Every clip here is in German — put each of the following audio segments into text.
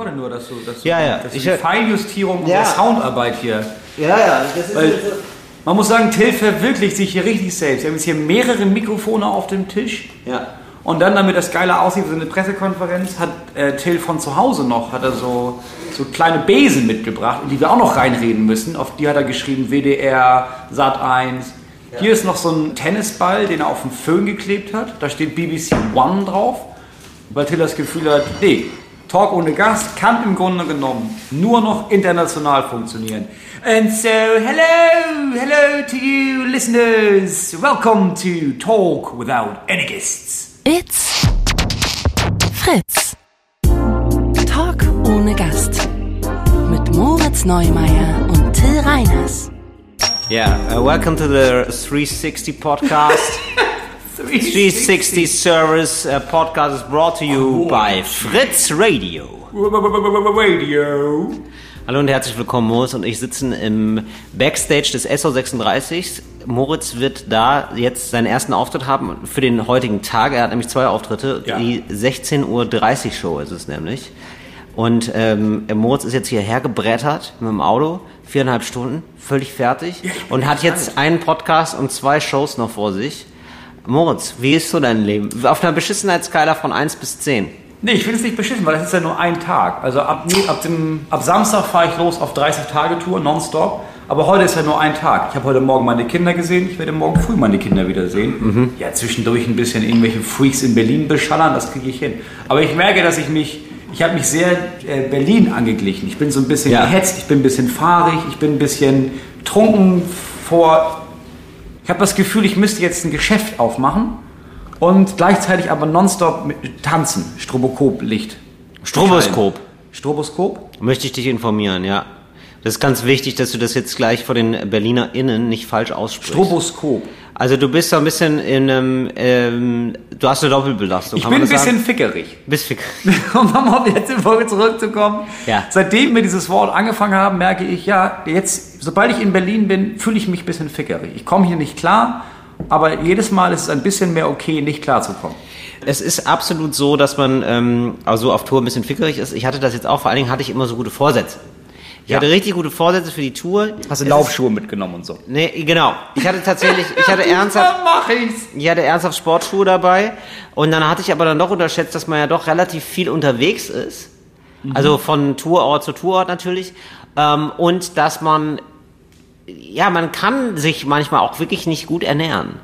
wollte nur, dass du, dass Ja, ja. dass Ich- die Feinjustierung Ja. der Soundarbeit hier. Ja, ja, das ist Weil, man muss sagen, Till verwirklicht sich hier richtig selbst. Wir haben jetzt hier mehrere Mikrofone auf dem Tisch. Ja. Und dann, damit das geiler aussieht, so eine Pressekonferenz, hat äh, Till von zu Hause noch, hat er so, so kleine Besen mitgebracht, in die wir auch noch reinreden müssen. Auf die hat er geschrieben WDR, Sat 1. Hier ist noch so ein Tennisball, den er auf den Föhn geklebt hat. Da steht BBC One drauf. Weil Till das Gefühl hat, nee, Talk ohne Gast kann im Grunde genommen nur noch international funktionieren. And so, hello, hello to you listeners. Welcome to Talk Without Any Guests. It's Fritz. Talk ohne Gast. Mit Moritz Neumeier und Till Reiners. Yeah, uh, welcome to the 360 podcast. 360 Service uh, podcast is brought to you by Fritz Radio. Radio. Hallo und herzlich willkommen, Moritz und ich sitzen im Backstage des SO36. Moritz wird da jetzt seinen ersten Auftritt haben für den heutigen Tag. Er hat nämlich zwei Auftritte. Ja. Die 16.30 Uhr Show ist es nämlich. Und ähm, Moritz ist jetzt hierher gebrettert mit dem Auto, viereinhalb Stunden, völlig fertig und hat jetzt einen Podcast und zwei Shows noch vor sich. Moritz, wie ist so dein Leben? Auf einer Beschissenheitsskala von 1 bis 10. Nee, ich finde es nicht beschissen, weil das ist ja nur ein Tag. Also ab, nee, ab, dem, ab Samstag fahre ich los auf 30-Tage-Tour, nonstop. Aber heute ist ja nur ein Tag. Ich habe heute Morgen meine Kinder gesehen, ich werde morgen früh meine Kinder wiedersehen. Ja, zwischendurch ein bisschen irgendwelche Freaks in Berlin beschallern, das kriege ich hin. Aber ich merke, dass ich mich, ich habe mich sehr äh, Berlin angeglichen. Ich bin so ein bisschen Ja. gehetzt, ich bin ein bisschen fahrig, ich bin ein bisschen trunken vor ich habe das Gefühl, ich müsste jetzt ein Geschäft aufmachen und gleichzeitig aber nonstop tanzen. Stroboskop-Licht. Stroboskop. Schein. Stroboskop? Möchte ich dich informieren, ja. Das ist ganz wichtig, dass du das jetzt gleich vor den BerlinerInnen nicht falsch aussprichst. Stroboskop. also du bist so ein bisschen in einem, ähm, du hast eine Doppelbelastung, Ich bin ein bisschen sagen? fickerig. Bist fick. Um mal auf die letzte Folge zurückzukommen. Ja. Seitdem wir dieses Wort angefangen haben, merke ich, ja, jetzt, sobald ich in Berlin bin, fühle ich mich ein bisschen fickerig. Ich komme hier nicht klar, aber jedes Mal ist es ein bisschen mehr okay, nicht klar zu kommen. Es ist absolut so, dass man ähm, also auf Tour ein bisschen fickerig ist. Ich hatte das jetzt auch, vor allen Dingen hatte ich immer so gute Vorsätze. Ich Ja. hatte richtig gute Vorsätze für die Tour. Hast du Es Laufschuhe mitgenommen und so? Ist, nee, genau. Ich hatte tatsächlich, ich hatte ernsthaft, Dann mach ich's. Ich hatte ernsthaft Sportschuhe dabei und dann hatte ich aber dann doch unterschätzt, dass man ja doch relativ viel unterwegs ist. Also von Tourort zu Tourort natürlich. Ähm, und dass man, ja, man kann sich manchmal auch wirklich nicht gut ernähren.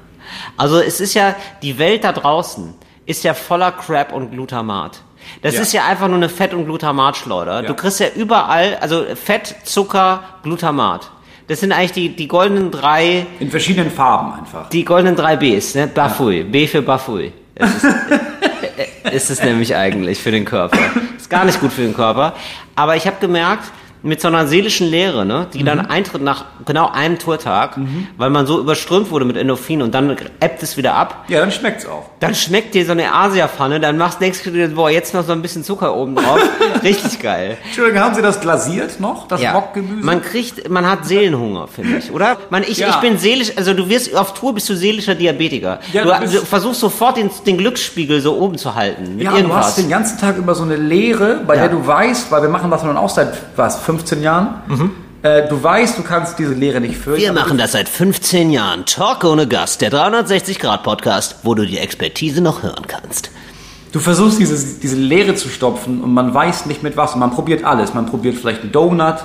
Also es ist ja, die Welt da draußen ist ja voller Crap und Glutamat. Das Ja. ist ja einfach nur eine Fett- und Glutamatschleuder. Ja. Du kriegst ja überall, also Fett, Zucker, Glutamat. Das sind eigentlich die, die goldenen drei In verschiedenen Farben einfach. die goldenen drei Bs, ne? Bafui. B für Bafui. Ist, ist es nämlich eigentlich für den Körper. Ist gar nicht gut für den Körper. Aber ich habe gemerkt, mit so einer seelischen Leere, ne, die dann eintritt nach genau einem Tourtag, weil man so überströmt wurde mit Endorphin und dann ebbt es wieder ab, Ja, dann schmeckt's auch. dann schmeckt dir so eine Asia-Pfanne, dann machst du dir, boah, jetzt noch so ein bisschen Zucker oben drauf. Richtig geil. Entschuldigung, haben Sie das glasiert noch? Das Rockgemüse? Man kriegt, man hat Seelenhunger, finde ich, oder? Man, ich, Ja. ich bin seelisch, also du wirst auf Tour bist du seelischer Diabetiker. Ja, du, du du versuchst sofort den, den Glücksspiegel so oben zu halten mit Ja, du irgendwas. hast den ganzen Tag über so eine Leere, bei Ja. der du weißt, weil wir machen das nun auch seit, was, 15 Jahren? Äh, du weißt, du kannst diese Leere nicht füllen. Wir machen das seit 15 Jahren. Talk ohne Gast, der 360-Grad-Podcast, wo du die Expertise noch hören kannst. Du versuchst diese, diese Leere zu stopfen und man weiß nicht mit was. Und man probiert alles. Man probiert vielleicht einen Donut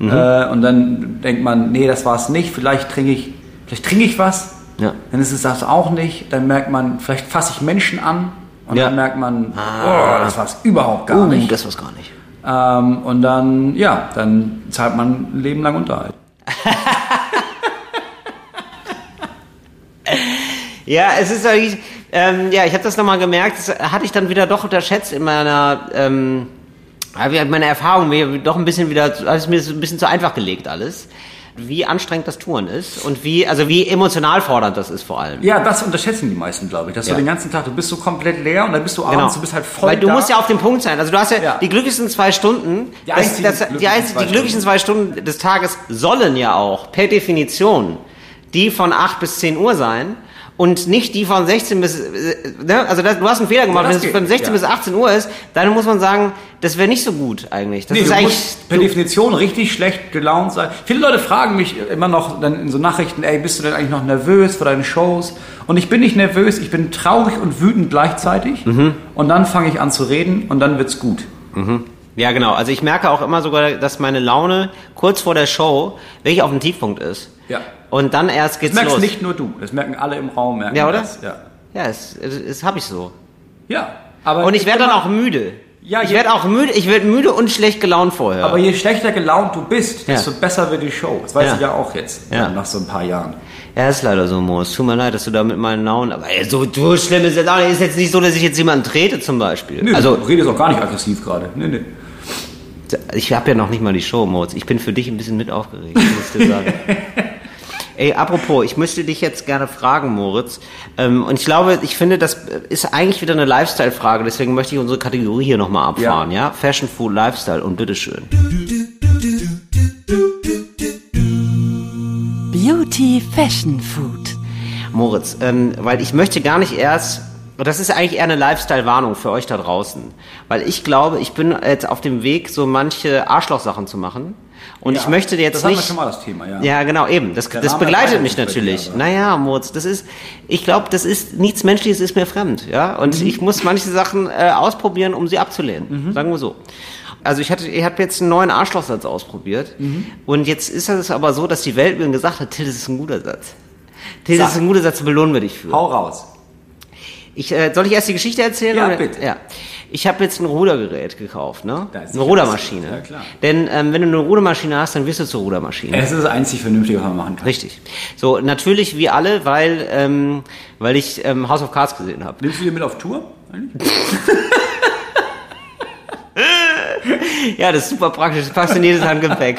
äh, und dann denkt man, nee, das war es nicht. Vielleicht trinke ich, vielleicht trinke ich was. Ja. Dann ist es das auch nicht. Dann merkt man, vielleicht fasse ich Menschen an. Und Ja. dann merkt man, oh, das war es überhaupt gar Uh, nicht. das war's gar nicht. Ähm, und dann, ja, dann zahlt man ein Leben lang Unterhalt. Ja, es ist eigentlich, ähm, ja, ich habe das nochmal gemerkt, das hatte ich dann wieder doch unterschätzt in meiner, ähm, meine Erfahrung, mir doch ein bisschen wieder, hat es mir ein bisschen zu einfach gelegt alles, wie anstrengend das Touren ist und wie, also wie emotional fordernd das ist vor allem. Ja, das unterschätzen die meisten, glaube ich. Dass Ja. du den ganzen Tag, du bist so komplett leer und dann bist du abends, Genau. du bist halt voll Weil du da. musst ja auf dem Punkt sein. Also du hast ja, Ja. die glücklichsten zwei Stunden, Die das, das, die, glücklichen einzigen, zwei die glücklichen zwei Stunden des Tages sollen ja auch per Definition die von 8 bis 10 Uhr sein. Und nicht die von 16 bis, ne? also das, du hast einen Fehler gemacht, Ja, wenn es geht, von 16 ja. bis 18 Uhr ist, dann muss man sagen, das wäre nicht so gut eigentlich. Das Nee, ist du eigentlich, musst per Definition richtig schlecht gelaunt sein. Viele Leute fragen mich immer noch dann in so Nachrichten, ey, bist du denn eigentlich noch nervös vor deinen Shows? Und ich bin nicht nervös, ich bin traurig und wütend gleichzeitig. Mhm. Und dann fange ich an zu reden und dann wird's gut. ja genau, also ich merke auch immer sogar, dass meine Laune kurz vor der Show wirklich auf dem Tiefpunkt ist. Ja. Und dann erst Das geht's merkst los. nicht nur du, das merken alle im Raum. Merken Ja, oder? Das. Ja. Ja, das, das habe ich so. ja. Aber Und ich werde dann auch müde. Ja, ich werde auch müde, ich werde müde und schlecht gelaunt vorher. Aber je schlechter gelaunt du bist, Ja. desto besser wird die Show. Das weiß Ja. ich ja auch jetzt, Ja. nach so ein paar Jahren. Ja, ist leider so, Mo. Es tut mir leid, dass du da mit meinen Launen. Aber ey, so, so schlimm ist es auch. Ist jetzt nicht so, dass ich jetzt jemanden trete, zum Beispiel. Nö, also, du redest auch gar nicht aggressiv gerade. Nee, nee. ich habe ja noch nicht mal die Show, Moritz. Ich bin für dich ein bisschen mit aufgeregt, muss ich dir sagen. Ey, apropos, ich möchte dich jetzt gerne fragen, Moritz. Ähm, und ich glaube, ich finde, das ist eigentlich wieder eine Lifestyle-Frage. Deswegen möchte ich unsere Kategorie hier nochmal abfahren, ja. Fashion, Food, Lifestyle und bitteschön. Beauty Fashion Food. Moritz, ähm, weil ich möchte gar nicht erst, und das ist eigentlich eher eine Lifestyle-Warnung für euch da draußen, weil ich glaube, ich bin jetzt auf dem Weg, so manche Arschlochsachen zu machen. Und ich Ja, möchte jetzt das nicht. schon mal das Thema, ja. Ja, genau, eben. Das, das begleitet mich dir natürlich. aber. Naja, Moritz, das ist, ich glaube, das ist nichts Menschliches, ist mir fremd, ja. Und Mhm. ich muss manche Sachen äh, ausprobieren, um sie abzulehnen. Sagen wir so. Also ich hatte, ich habe jetzt einen neuen Arschlochsatz ausprobiert. Mhm. Und jetzt ist es aber so, dass die Welt mir gesagt hat, Till, das ist ein guter Satz. Till, das ist ein guter Satz, belohnen wir dich für. Hau raus. Ich, äh, soll ich erst die Geschichte erzählen? Ja, oder? bitte. Ja. Ich habe jetzt ein Rudergerät gekauft, ne? Eine Rudermaschine. Ja, klar. Denn ähm, wenn du eine Rudermaschine hast, dann wirst du zur Rudermaschine. Es ist das einzig Vernünftige, was man machen kann. Richtig. So, natürlich wie alle, weil, ähm, weil ich ähm, House of Cards gesehen habe. Nimmst du die mit auf Tour? eigentlich? Ja, das ist super praktisch. Das passt in jedes Handgepäck.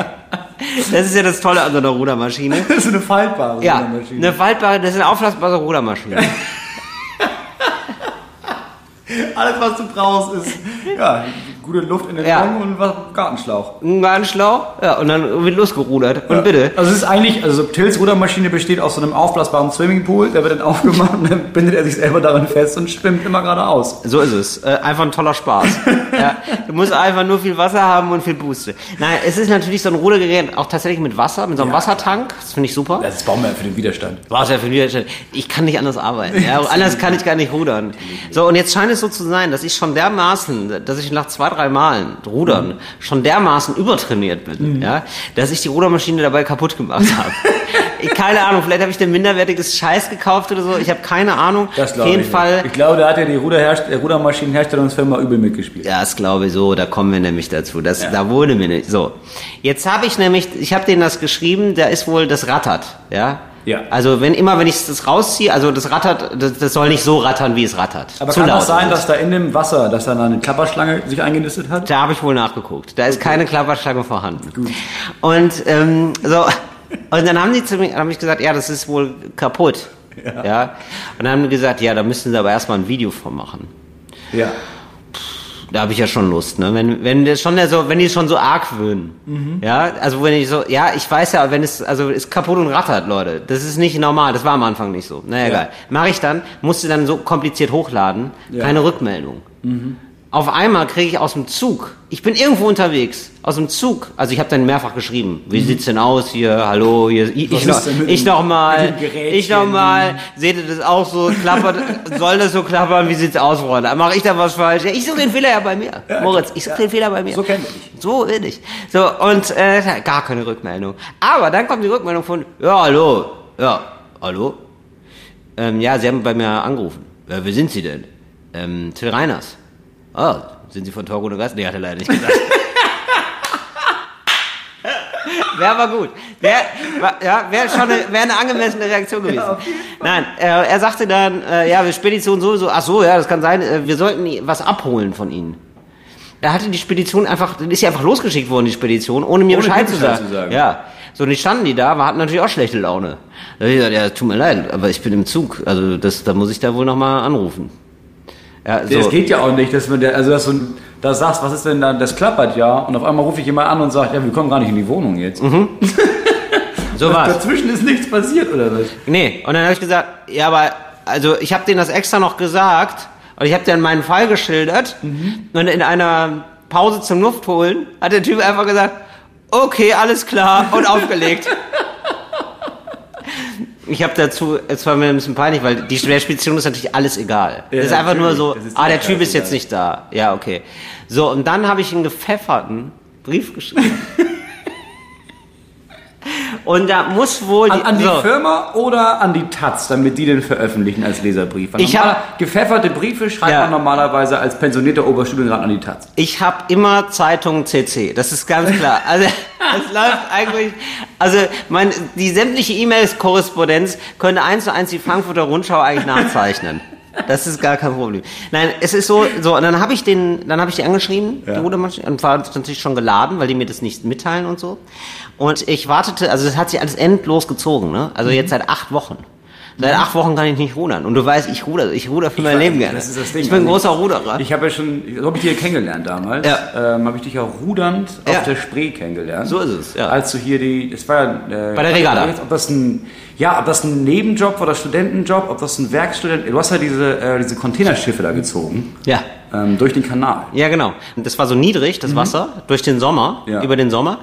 Das ist ja das Tolle an so einer Rudermaschine. Das ist eine faltbare Ja, Rudermaschine. eine faltbare, das ist eine auflassbare Rudermaschine. Alles, was du brauchst, ist ja, gute Luft in den Ja. Augen und was Gartenschlauch. Ein Gartenschlauch, ja, und dann wird losgerudert. Und bitte. Also es ist eigentlich, also Tills Rudermaschine besteht aus so einem aufblasbaren Swimmingpool, der wird dann aufgemacht und dann bindet er sich selber darin fest und schwimmt immer geradeaus. So ist es. Äh, einfach ein toller Spaß. ja, du musst einfach nur viel Wasser haben und viel Booste. Nein, es ist natürlich so ein Rudergerät auch tatsächlich mit Wasser, mit so einem Ja. Wassertank. Das finde ich super. Das ist Baumärkte für den Widerstand. Ja für mich, ich kann nicht anders arbeiten. Ja, anders kann ich gar nicht rudern. So, und jetzt scheint es so zu sein, dass ich schon dermaßen, dass ich nach zwei, drei Malen Rudern schon dermaßen übertrainiert bin, ja, dass ich die Rudermaschine dabei kaputt gemacht habe. Keine Ahnung, vielleicht habe ich ein minderwertiges Scheiß gekauft oder so. Ich habe keine Ahnung. Das glaube ich Fall. Nicht. Ich glaube, da hat ja die Ruderherst der Rudermaschinenherstellungsfirma übel mitgespielt. Ja, das glaube ich so, da kommen wir nämlich dazu. Das, Ja. Da wurde mir nicht. So. Jetzt habe ich nämlich, ich habe denen das geschrieben, da ist wohl, das rattert, ja. Ja. Also wenn immer, wenn ich das rausziehe, also das rattert, das, das soll nicht so rattern, wie es rattert. Aber Zu kann auch sein, dass da in dem Wasser, dass da eine Klapperschlange sich eingenistet hat? Da habe ich wohl nachgeguckt. Da ist keine Klapperschlange vorhanden. Und ähm, so und dann haben die zu mir, haben ich gesagt, ja, das ist wohl kaputt. Ja. Und dann haben die gesagt, ja, da müssen sie aber erstmal ein Video von machen. Ja. Da habe ich ja schon Lust, ne? Wenn wenn das schon so, wenn die schon so argwöhnen. Ja, also wenn ich so, ja, ich weiß ja, wenn es also ist kaputt und rattert, Leute. Das ist nicht normal, das war am Anfang nicht so. Na naja, egal. Mache ich dann, musste dann so kompliziert hochladen, Ja. keine Rückmeldung. Auf einmal kriege ich aus dem Zug, ich bin irgendwo unterwegs, aus dem Zug, also ich habe dann mehrfach geschrieben, wie sieht's denn aus hier, hallo, hier, ich, ich, noch, ich noch mal, ich noch mal, seht ihr das auch so, klappert, soll das so klappern, wie sieht's aus, Freunde? Mache ich da was falsch? Ja, ich suche den Fehler ja bei mir. Moritz, ich suche den Fehler bei mir. So kennen wir dich. So will ich. So, und äh, gar keine Rückmeldung. Aber dann kommt die Rückmeldung von, ja, hallo, ja, hallo? Ähm, ja, Sie haben bei mir angerufen. Ja, wer sind Sie denn? Ähm, Till Reiners. Ah, sind Sie von ohne Gast? Nee, hat er leider nicht gesagt. Wäre aber gut. Wäre ja, wär schon eine, wär eine angemessene Reaktion gewesen. Nein, äh, er sagte dann, äh, ja, wir Spedition sowieso, ach so, ja, das kann sein, äh, wir sollten was abholen von Ihnen. Er hatte die Spedition einfach, ist sie einfach losgeschickt worden, die Spedition, ohne mir Ohne Bescheid, zu, sagen. zu sagen. Ja. So, und die standen die da, wir hatten natürlich auch schlechte Laune. Da hab ich gesagt, ja, tut mir leid, aber ich bin im Zug, also das, da muss ich da wohl nochmal anrufen. Ja, so. Das geht ja auch nicht, dass man der, also dass du da sagst, was ist denn da, das klappert ja, und auf einmal rufe ich jemand an und sagt, ja, wir kommen gar nicht in die Wohnung jetzt. so war's. Dazwischen ist nichts passiert, oder was? Nee, und dann habe ich gesagt, ja, aber also ich habe denen das extra noch gesagt und ich habe denen meinen Fall geschildert und in einer Pause zum Luft holen hat der Typ einfach gesagt, okay, alles klar und aufgelegt. Ich habe dazu, es war mir ein bisschen peinlich, weil die der Spedition ist natürlich alles egal. Ja, das ist einfach nur so, ah, der Typ ist scheißegal. jetzt nicht da. Ja, okay. So, und dann habe ich einen gepfefferten Brief geschrieben. und da muss wohl... An, an die so, Firma oder an die Taz, damit die den veröffentlichen als Leserbrief? Weil Ich normaler- hab- gepfefferte Briefe schreibt Ja. man normalerweise als pensionierter Oberstudienrat an die Taz. Ich habe immer Zeitung CC, das ist ganz klar. Also es läuft eigentlich, also mein, die sämtliche E-Mails-Korrespondenz könnte eins zu eins die Frankfurter Rundschau eigentlich nachzeichnen. Das ist gar kein Problem. Nein, es ist so, so und dann habe ich den, dann habe ich die angeschrieben, Ja. die Rudermaschine, und war natürlich schon geladen, weil die mir das nicht mitteilen und so. Und ich wartete, also das hat sich alles endlos gezogen, ne? Also Mhm. jetzt seit acht Wochen. Seit acht Wochen kann ich nicht rudern. Und du weißt, ich ruder, ich ruder für mein weiß, Leben gerne. das ist das Ding. Ich bin ein Also großer Ruderer. Ich habe ja schon, so habe ich dich kennengelernt damals. Ja. Ähm, habe ich dich ja rudernd Ja. auf der Spree kennengelernt. So ist es, ja. Als du hier die, das war ja, äh, Bei der Regatta. Ob das ein, ja, ob das ein Nebenjob war oder Studentenjob, ob das ein Werkstudent, du hast ja diese, äh, diese Containerschiffe da gezogen. Ja. Ähm, durch den Kanal. Ja, genau. Und das war so niedrig, das Wasser, durch den Sommer, Ja. über den Sommer.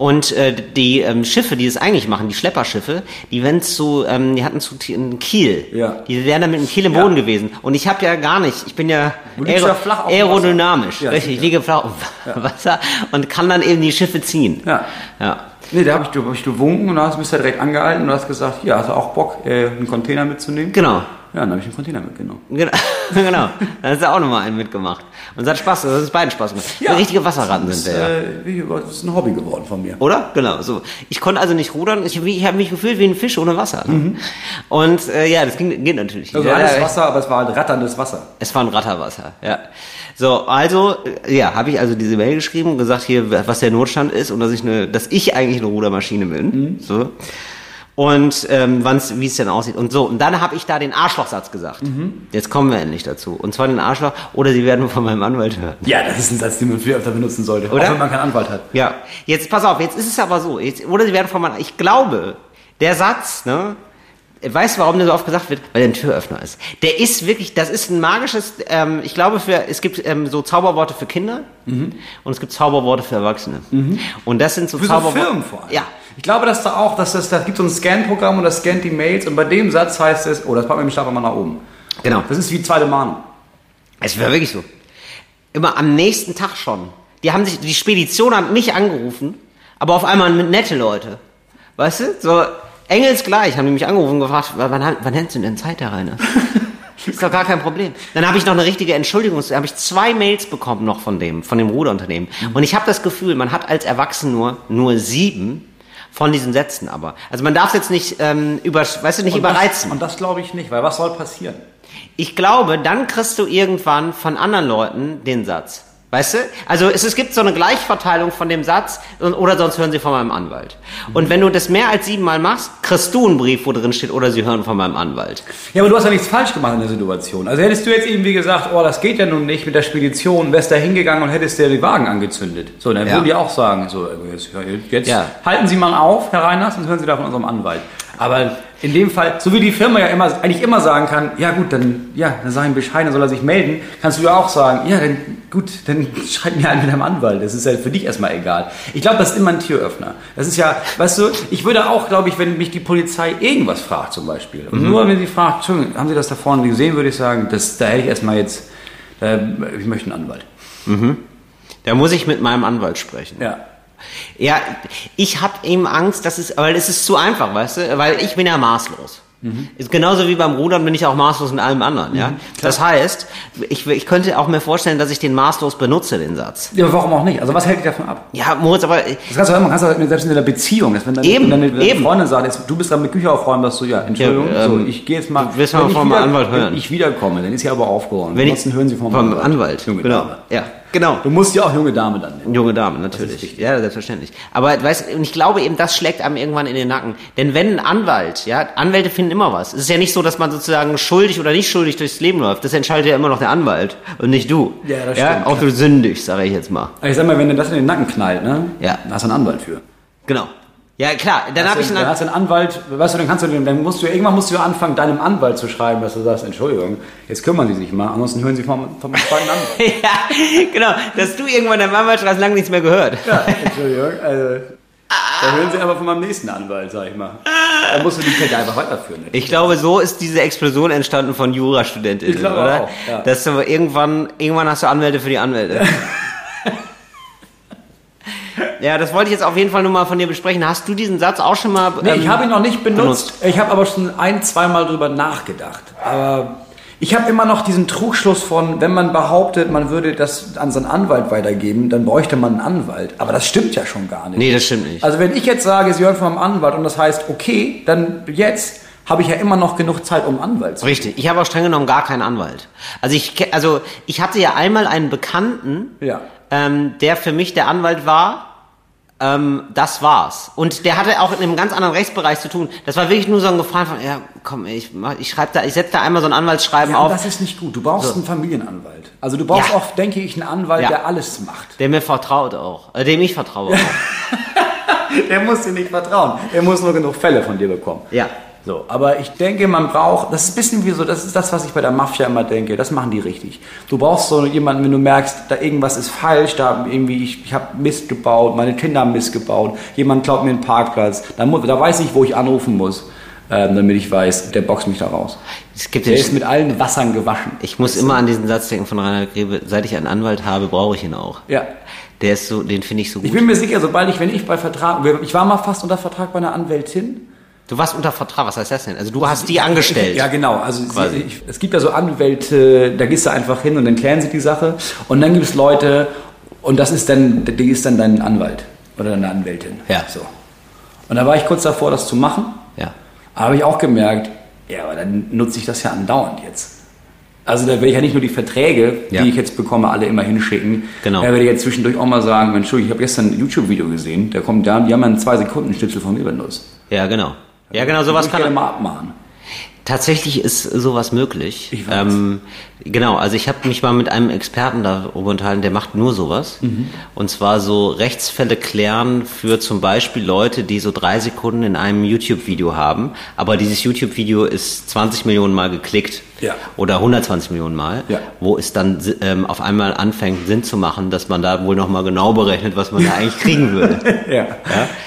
Und äh, die ähm, Schiffe, die das eigentlich machen, die Schlepperschiffe, die wenn zu, ähm, die hatten zu einen Kiel. Ja. Die wären dann mit einem Kiel im Ja. Boden gewesen. Und ich habe ja gar nicht, ich bin ja, liegst ja aerodynamisch. Ja, richtig, ich liege flach auf Wasser und kann dann eben die Schiffe ziehen. Ja. Ja. Nee, da habe ich, hab ich gewunken und da hast du bist ja direkt angehalten und hast gesagt, ja, hast du auch Bock, äh, einen Container mitzunehmen? Genau. Ja, dann habe ich einen Container mitgenommen. Genau, genau. Da hast du auch nochmal einen mitgemacht. Und es hat Spaß, das ist beiden Spaß gemacht. Ja. Richtige Wasserratten Das sind wir, ja. äh, das ist ein Hobby geworden von mir. Oder? Genau, so. Ich konnte also nicht rudern. Ich, ich habe mich gefühlt wie ein Fisch ohne Wasser. Ne? Und äh, ja, das ging, geht natürlich. Mhm. Also ja, alles Wasser, aber es war halt ratterndes Wasser. Es war ein Ratterwasser, ja. So, also, äh, ja, habe ich also diese Mail geschrieben und gesagt, hier, was der Notstand ist und dass ich eine, dass ich eigentlich eine Rudermaschine bin. Mhm. So. Und ähm, wie es denn aussieht. Und so, und dann habe ich da den Arschlochsatz gesagt. Mhm. Jetzt kommen wir endlich dazu. Und zwar den Arschloch, oder sie werden von meinem Anwalt hören. Ja, das ist ein Satz, den man viel öfter benutzen sollte. Oder? Auch wenn man keinen Anwalt hat. Ja, jetzt pass auf, jetzt ist es aber so, jetzt, oder sie werden von meinem, ich glaube, der Satz, ne, weißt du, warum der so oft gesagt wird? Weil der ein Türöffner ist. Der ist wirklich, das ist ein magisches, ähm, ich glaube, für, es gibt ähm, so Zauberworte für Kinder und es gibt Zauberworte für Erwachsene. Und das sind so Für so Zauberworte. Firmen vor allem. Ja. Ich glaube, dass da auch, dass das, da gibt so ein Scan-Programm und das scannt die Mails und bei dem Satz heißt es, oh, das packen wir im Stapel mal nach oben. Genau. Das ist wie zweite Mahnung. Es wäre wirklich so. Immer am nächsten Tag schon. Die haben sich, die Spedition hat mich angerufen, aber auf einmal mit nette Leute. Weißt du? So, engelsgleich haben die mich angerufen und gefragt, wann, wann hättest du denn Zeit, Herr Reine? Ist doch gar kein Problem. Dann habe ich noch eine richtige Entschuldigung. Da habe ich zwei Mails bekommen noch von dem, von dem Ruderunternehmen. Und ich habe das Gefühl, man hat als Erwachsen nur, nur sieben von diesen Sätzen aber. Also man darf es jetzt nicht ähm, über, weißt du, nicht Und überreizen. Das, und das glaube ich nicht, weil was soll passieren? Ich glaube, dann kriegst du irgendwann von anderen Leuten den Satz. Weißt du? Also es, es gibt so eine Gleichverteilung von dem Satz oder sonst hören sie von meinem Anwalt. Und wenn du das mehr als siebenmal machst, kriegst du einen Brief, wo drin steht, oder sie hören von meinem Anwalt. Ja, aber du hast ja nichts falsch gemacht in der Situation. Also hättest du jetzt irgendwie gesagt, oh, das geht ja nun nicht mit der Spedition, wärst da hingegangen und hättest dir die Wagen angezündet. So, dann Ja. würden die auch sagen, so, jetzt, jetzt Ja. halten Sie mal auf, Herr Reiners, und hören Sie da von unserem Anwalt. Aber in dem Fall, so wie die Firma ja immer, eigentlich immer sagen kann, ja gut, dann, ja, dann sag ihm Bescheid, dann soll er sich melden, kannst du ja auch sagen, ja, dann, gut, dann schreib mir halt mit deinem Anwalt. Das ist ja für dich erstmal egal. Ich glaube, das ist immer ein Türöffner. Das ist ja, weißt du, ich würde auch, glaube ich, wenn mich die Polizei irgendwas fragt zum Beispiel, und nur wenn sie fragt, Entschuldigung, haben Sie das da vorne gesehen, würde ich sagen, das, da hätte ich erstmal jetzt, äh, ich möchte einen Anwalt. Da muss ich mit meinem Anwalt sprechen. Ja. Ja, ich habe eben Angst, dass es, weil es ist zu einfach, weißt du, weil ich bin ja maßlos. Ist genauso wie beim Rudern bin ich auch maßlos in allem anderen, ja. Das heißt, ich, ich könnte auch mir vorstellen, dass ich den maßlos benutze, den Satz. ja. warum auch nicht? Also was hält dich davon ab? Ja, Moritz, aber Das kannst du auch, man kannst du selbst in der Beziehung, dass wenn deine, Eben, wenn deine eben. Freundin sagt, jetzt, du bist dran mit Küche aufräumen, dass du, ja, Entschuldigung, Ja, ähm, so, ich gehe jetzt mal, du wirst mal meinem Anwalt hören. Wenn ich wiederkomme, dann ist sie aber aufgeräumt. wenn ich Ansonsten hören sie vom, vom Anwalt, Junge genau, ja, genau. Du musst ja auch junge Dame dann nennen. Junge Dame, natürlich. Ja, selbstverständlich. Aber weißt, und ich glaube eben, das schlägt einem irgendwann in den Nacken. Denn wenn ein Anwalt, ja, Anwälte finden immer was. Es ist ja nicht so, dass man sozusagen schuldig oder nicht schuldig durchs Leben läuft. Das entscheidet ja immer noch der Anwalt und nicht du. Ja, das ja stimmt, Auch du sündig, sage ich jetzt mal. Ich sag mal, wenn dir das in den Nacken knallt, ne? Ja. Da hast du einen Anwalt für. Genau. Ja, klar, dann habe ich dann einen, hast du einen Anwalt, weißt du, dann kannst du, dann musst du irgendwann musst du anfangen, deinem Anwalt zu schreiben, dass du sagst, Entschuldigung, jetzt kümmern Sie sich mal, ansonsten hören Sie vom, vom zweiten Anwalt. ja, genau, dass du irgendwann deinem Anwalt schreibst, lange nichts mehr gehört. Ja, Entschuldigung, also, da hören Sie aber von meinem nächsten Anwalt, sag ich mal. Da musst du die Kette einfach weiterführen. Ich glaube, so ist diese Explosion entstanden von Jurastudentinnen, Ich glaube oder? auch, ja. Dass du irgendwann, irgendwann hast du Anwälte für die Anwälte. ja, das wollte ich jetzt auf jeden Fall nur mal von dir besprechen. Hast du diesen Satz auch schon mal? Nee, ähm, ich habe ihn noch nicht benutzt. Ich habe aber schon ein, zweimal drüber nachgedacht. Aber ich habe immer noch diesen Trugschluss von, wenn man behauptet, man würde das an seinen Anwalt weitergeben, dann bräuchte man einen Anwalt. Aber das stimmt ja schon gar nicht. Nee, das stimmt nicht. Also wenn ich jetzt sage, Sie hören von meinem Anwalt und das heißt, okay, dann jetzt habe ich ja immer noch genug Zeit, um Anwalt zu Richtig. Ich habe auch streng genommen gar keinen Anwalt. Also ich, also ich hatte ja einmal einen Bekannten, Ja. ähm, der für mich der Anwalt war. Ähm, das war's. Und der hatte auch in einem ganz anderen Rechtsbereich zu tun. Das war wirklich nur so ein Gefallen von, ja, komm, ich, mach- ich schreibe da, ich setze da einmal so ein Anwaltsschreiben Ja, auf, das ist nicht gut. Du brauchst einen Familienanwalt. Also du brauchst Ja. auch, denke ich, einen Anwalt, Ja. der alles macht. der mir vertraut auch, äh, dem ich vertraue auch. Der muss dir nicht vertrauen. Er muss nur genug Fälle von dir bekommen. Ja. So, aber ich denke, man braucht, das ist ein bisschen wie so, das ist das, was ich bei der Mafia immer denke, das machen die richtig. Du brauchst so jemanden, wenn du merkst, da irgendwas ist falsch, da irgendwie, ich, ich habe Mist gebaut, meine Kinder haben Mist gebaut, jemand klaut mir einen Parkplatz, da, da weiß ich, wo ich anrufen muss, ähm, damit ich weiß, der boxt mich da raus. Es gibt Der ist mit allen Wassern gewaschen. ich muss immer an diesen Satz denken von Reinhard Grebe, seit ich einen Anwalt habe, brauche ich ihn auch. Ja. Der ist so, den finde ich so Ich gut. bin mir sicher, sobald ich, wenn ich bei Vertrag, ich war mal fast unter Vertrag bei einer Anwältin, Du warst unter Vertrag, was heißt das denn? Also du hast die angestellt. Ja, genau. Also sie, ich, es gibt ja so Anwälte, da gehst du einfach hin und dann klären sie die Sache. Und dann gibt es Leute, und das ist dann, die ist dann dein Anwalt oder deine Anwältin. Ja. So. Und da war ich kurz davor, das zu machen. Ja. Aber habe ich auch gemerkt, ja, aber dann nutze ich das ja andauernd jetzt. Also da werde ich ja nicht nur die Verträge, Ja. die ich jetzt bekomme, alle immer hinschicken. Genau. Da werde ich jetzt zwischendurch auch mal sagen, Mensch, ich habe gestern ein YouTube-Video gesehen, da kommt da, die haben einen zwei Sekunden Schnipsel von mir benutzt. Ja, genau. Ja, genau, sowas ich gerne kann. mal abmachen. Tatsächlich ist sowas möglich. Ich weiß. Ähm, genau, also ich habe mich mal mit einem Experten darüber unterhalten, der macht nur sowas. Mhm. Und zwar so Rechtsfälle klären für zum Beispiel Leute, die so drei Sekunden in einem YouTube-Video haben, aber dieses YouTube-Video ist 20 Millionen Mal geklickt Ja. oder 120 Millionen Mal, Ja. wo es dann ähm, auf einmal anfängt Sinn zu machen, dass man da wohl nochmal genau berechnet, was man da eigentlich kriegen würde. Ja.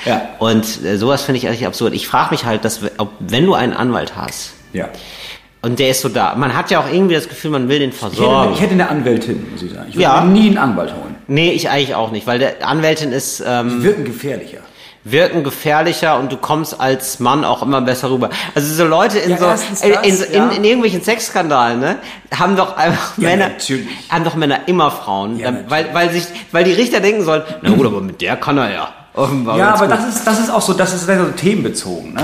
Ja. Und äh, sowas finde ich eigentlich absurd. Ich frage mich halt, dass, ob, wenn du einen Anwalt hast, Ja. Und der ist so da. Man hat ja auch irgendwie das Gefühl, man will den Ich hätte, versorgen. ich hätte eine Anwältin, muss ich sagen. Ich würde Ja. nie einen Anwalt holen. nee, ich eigentlich auch nicht, weil der Anwältin ist ähm, Die wirken gefährlicher. wirken gefährlicher und du kommst als Mann auch immer besser rüber. Also so Leute in Ja, so in, das, in, so- ja. in, in irgendwelchen Sexskandalen, ne, haben doch einfach Ja, Männer, natürlich. haben doch Männer immer Frauen, Ja, Dann- weil weil sich weil die Richter denken sollen, na gut, aber mit der kann er ja. Offenbar Ja, aber gut. das ist, das ist auch so, das ist sehr so themenbezogen, ne?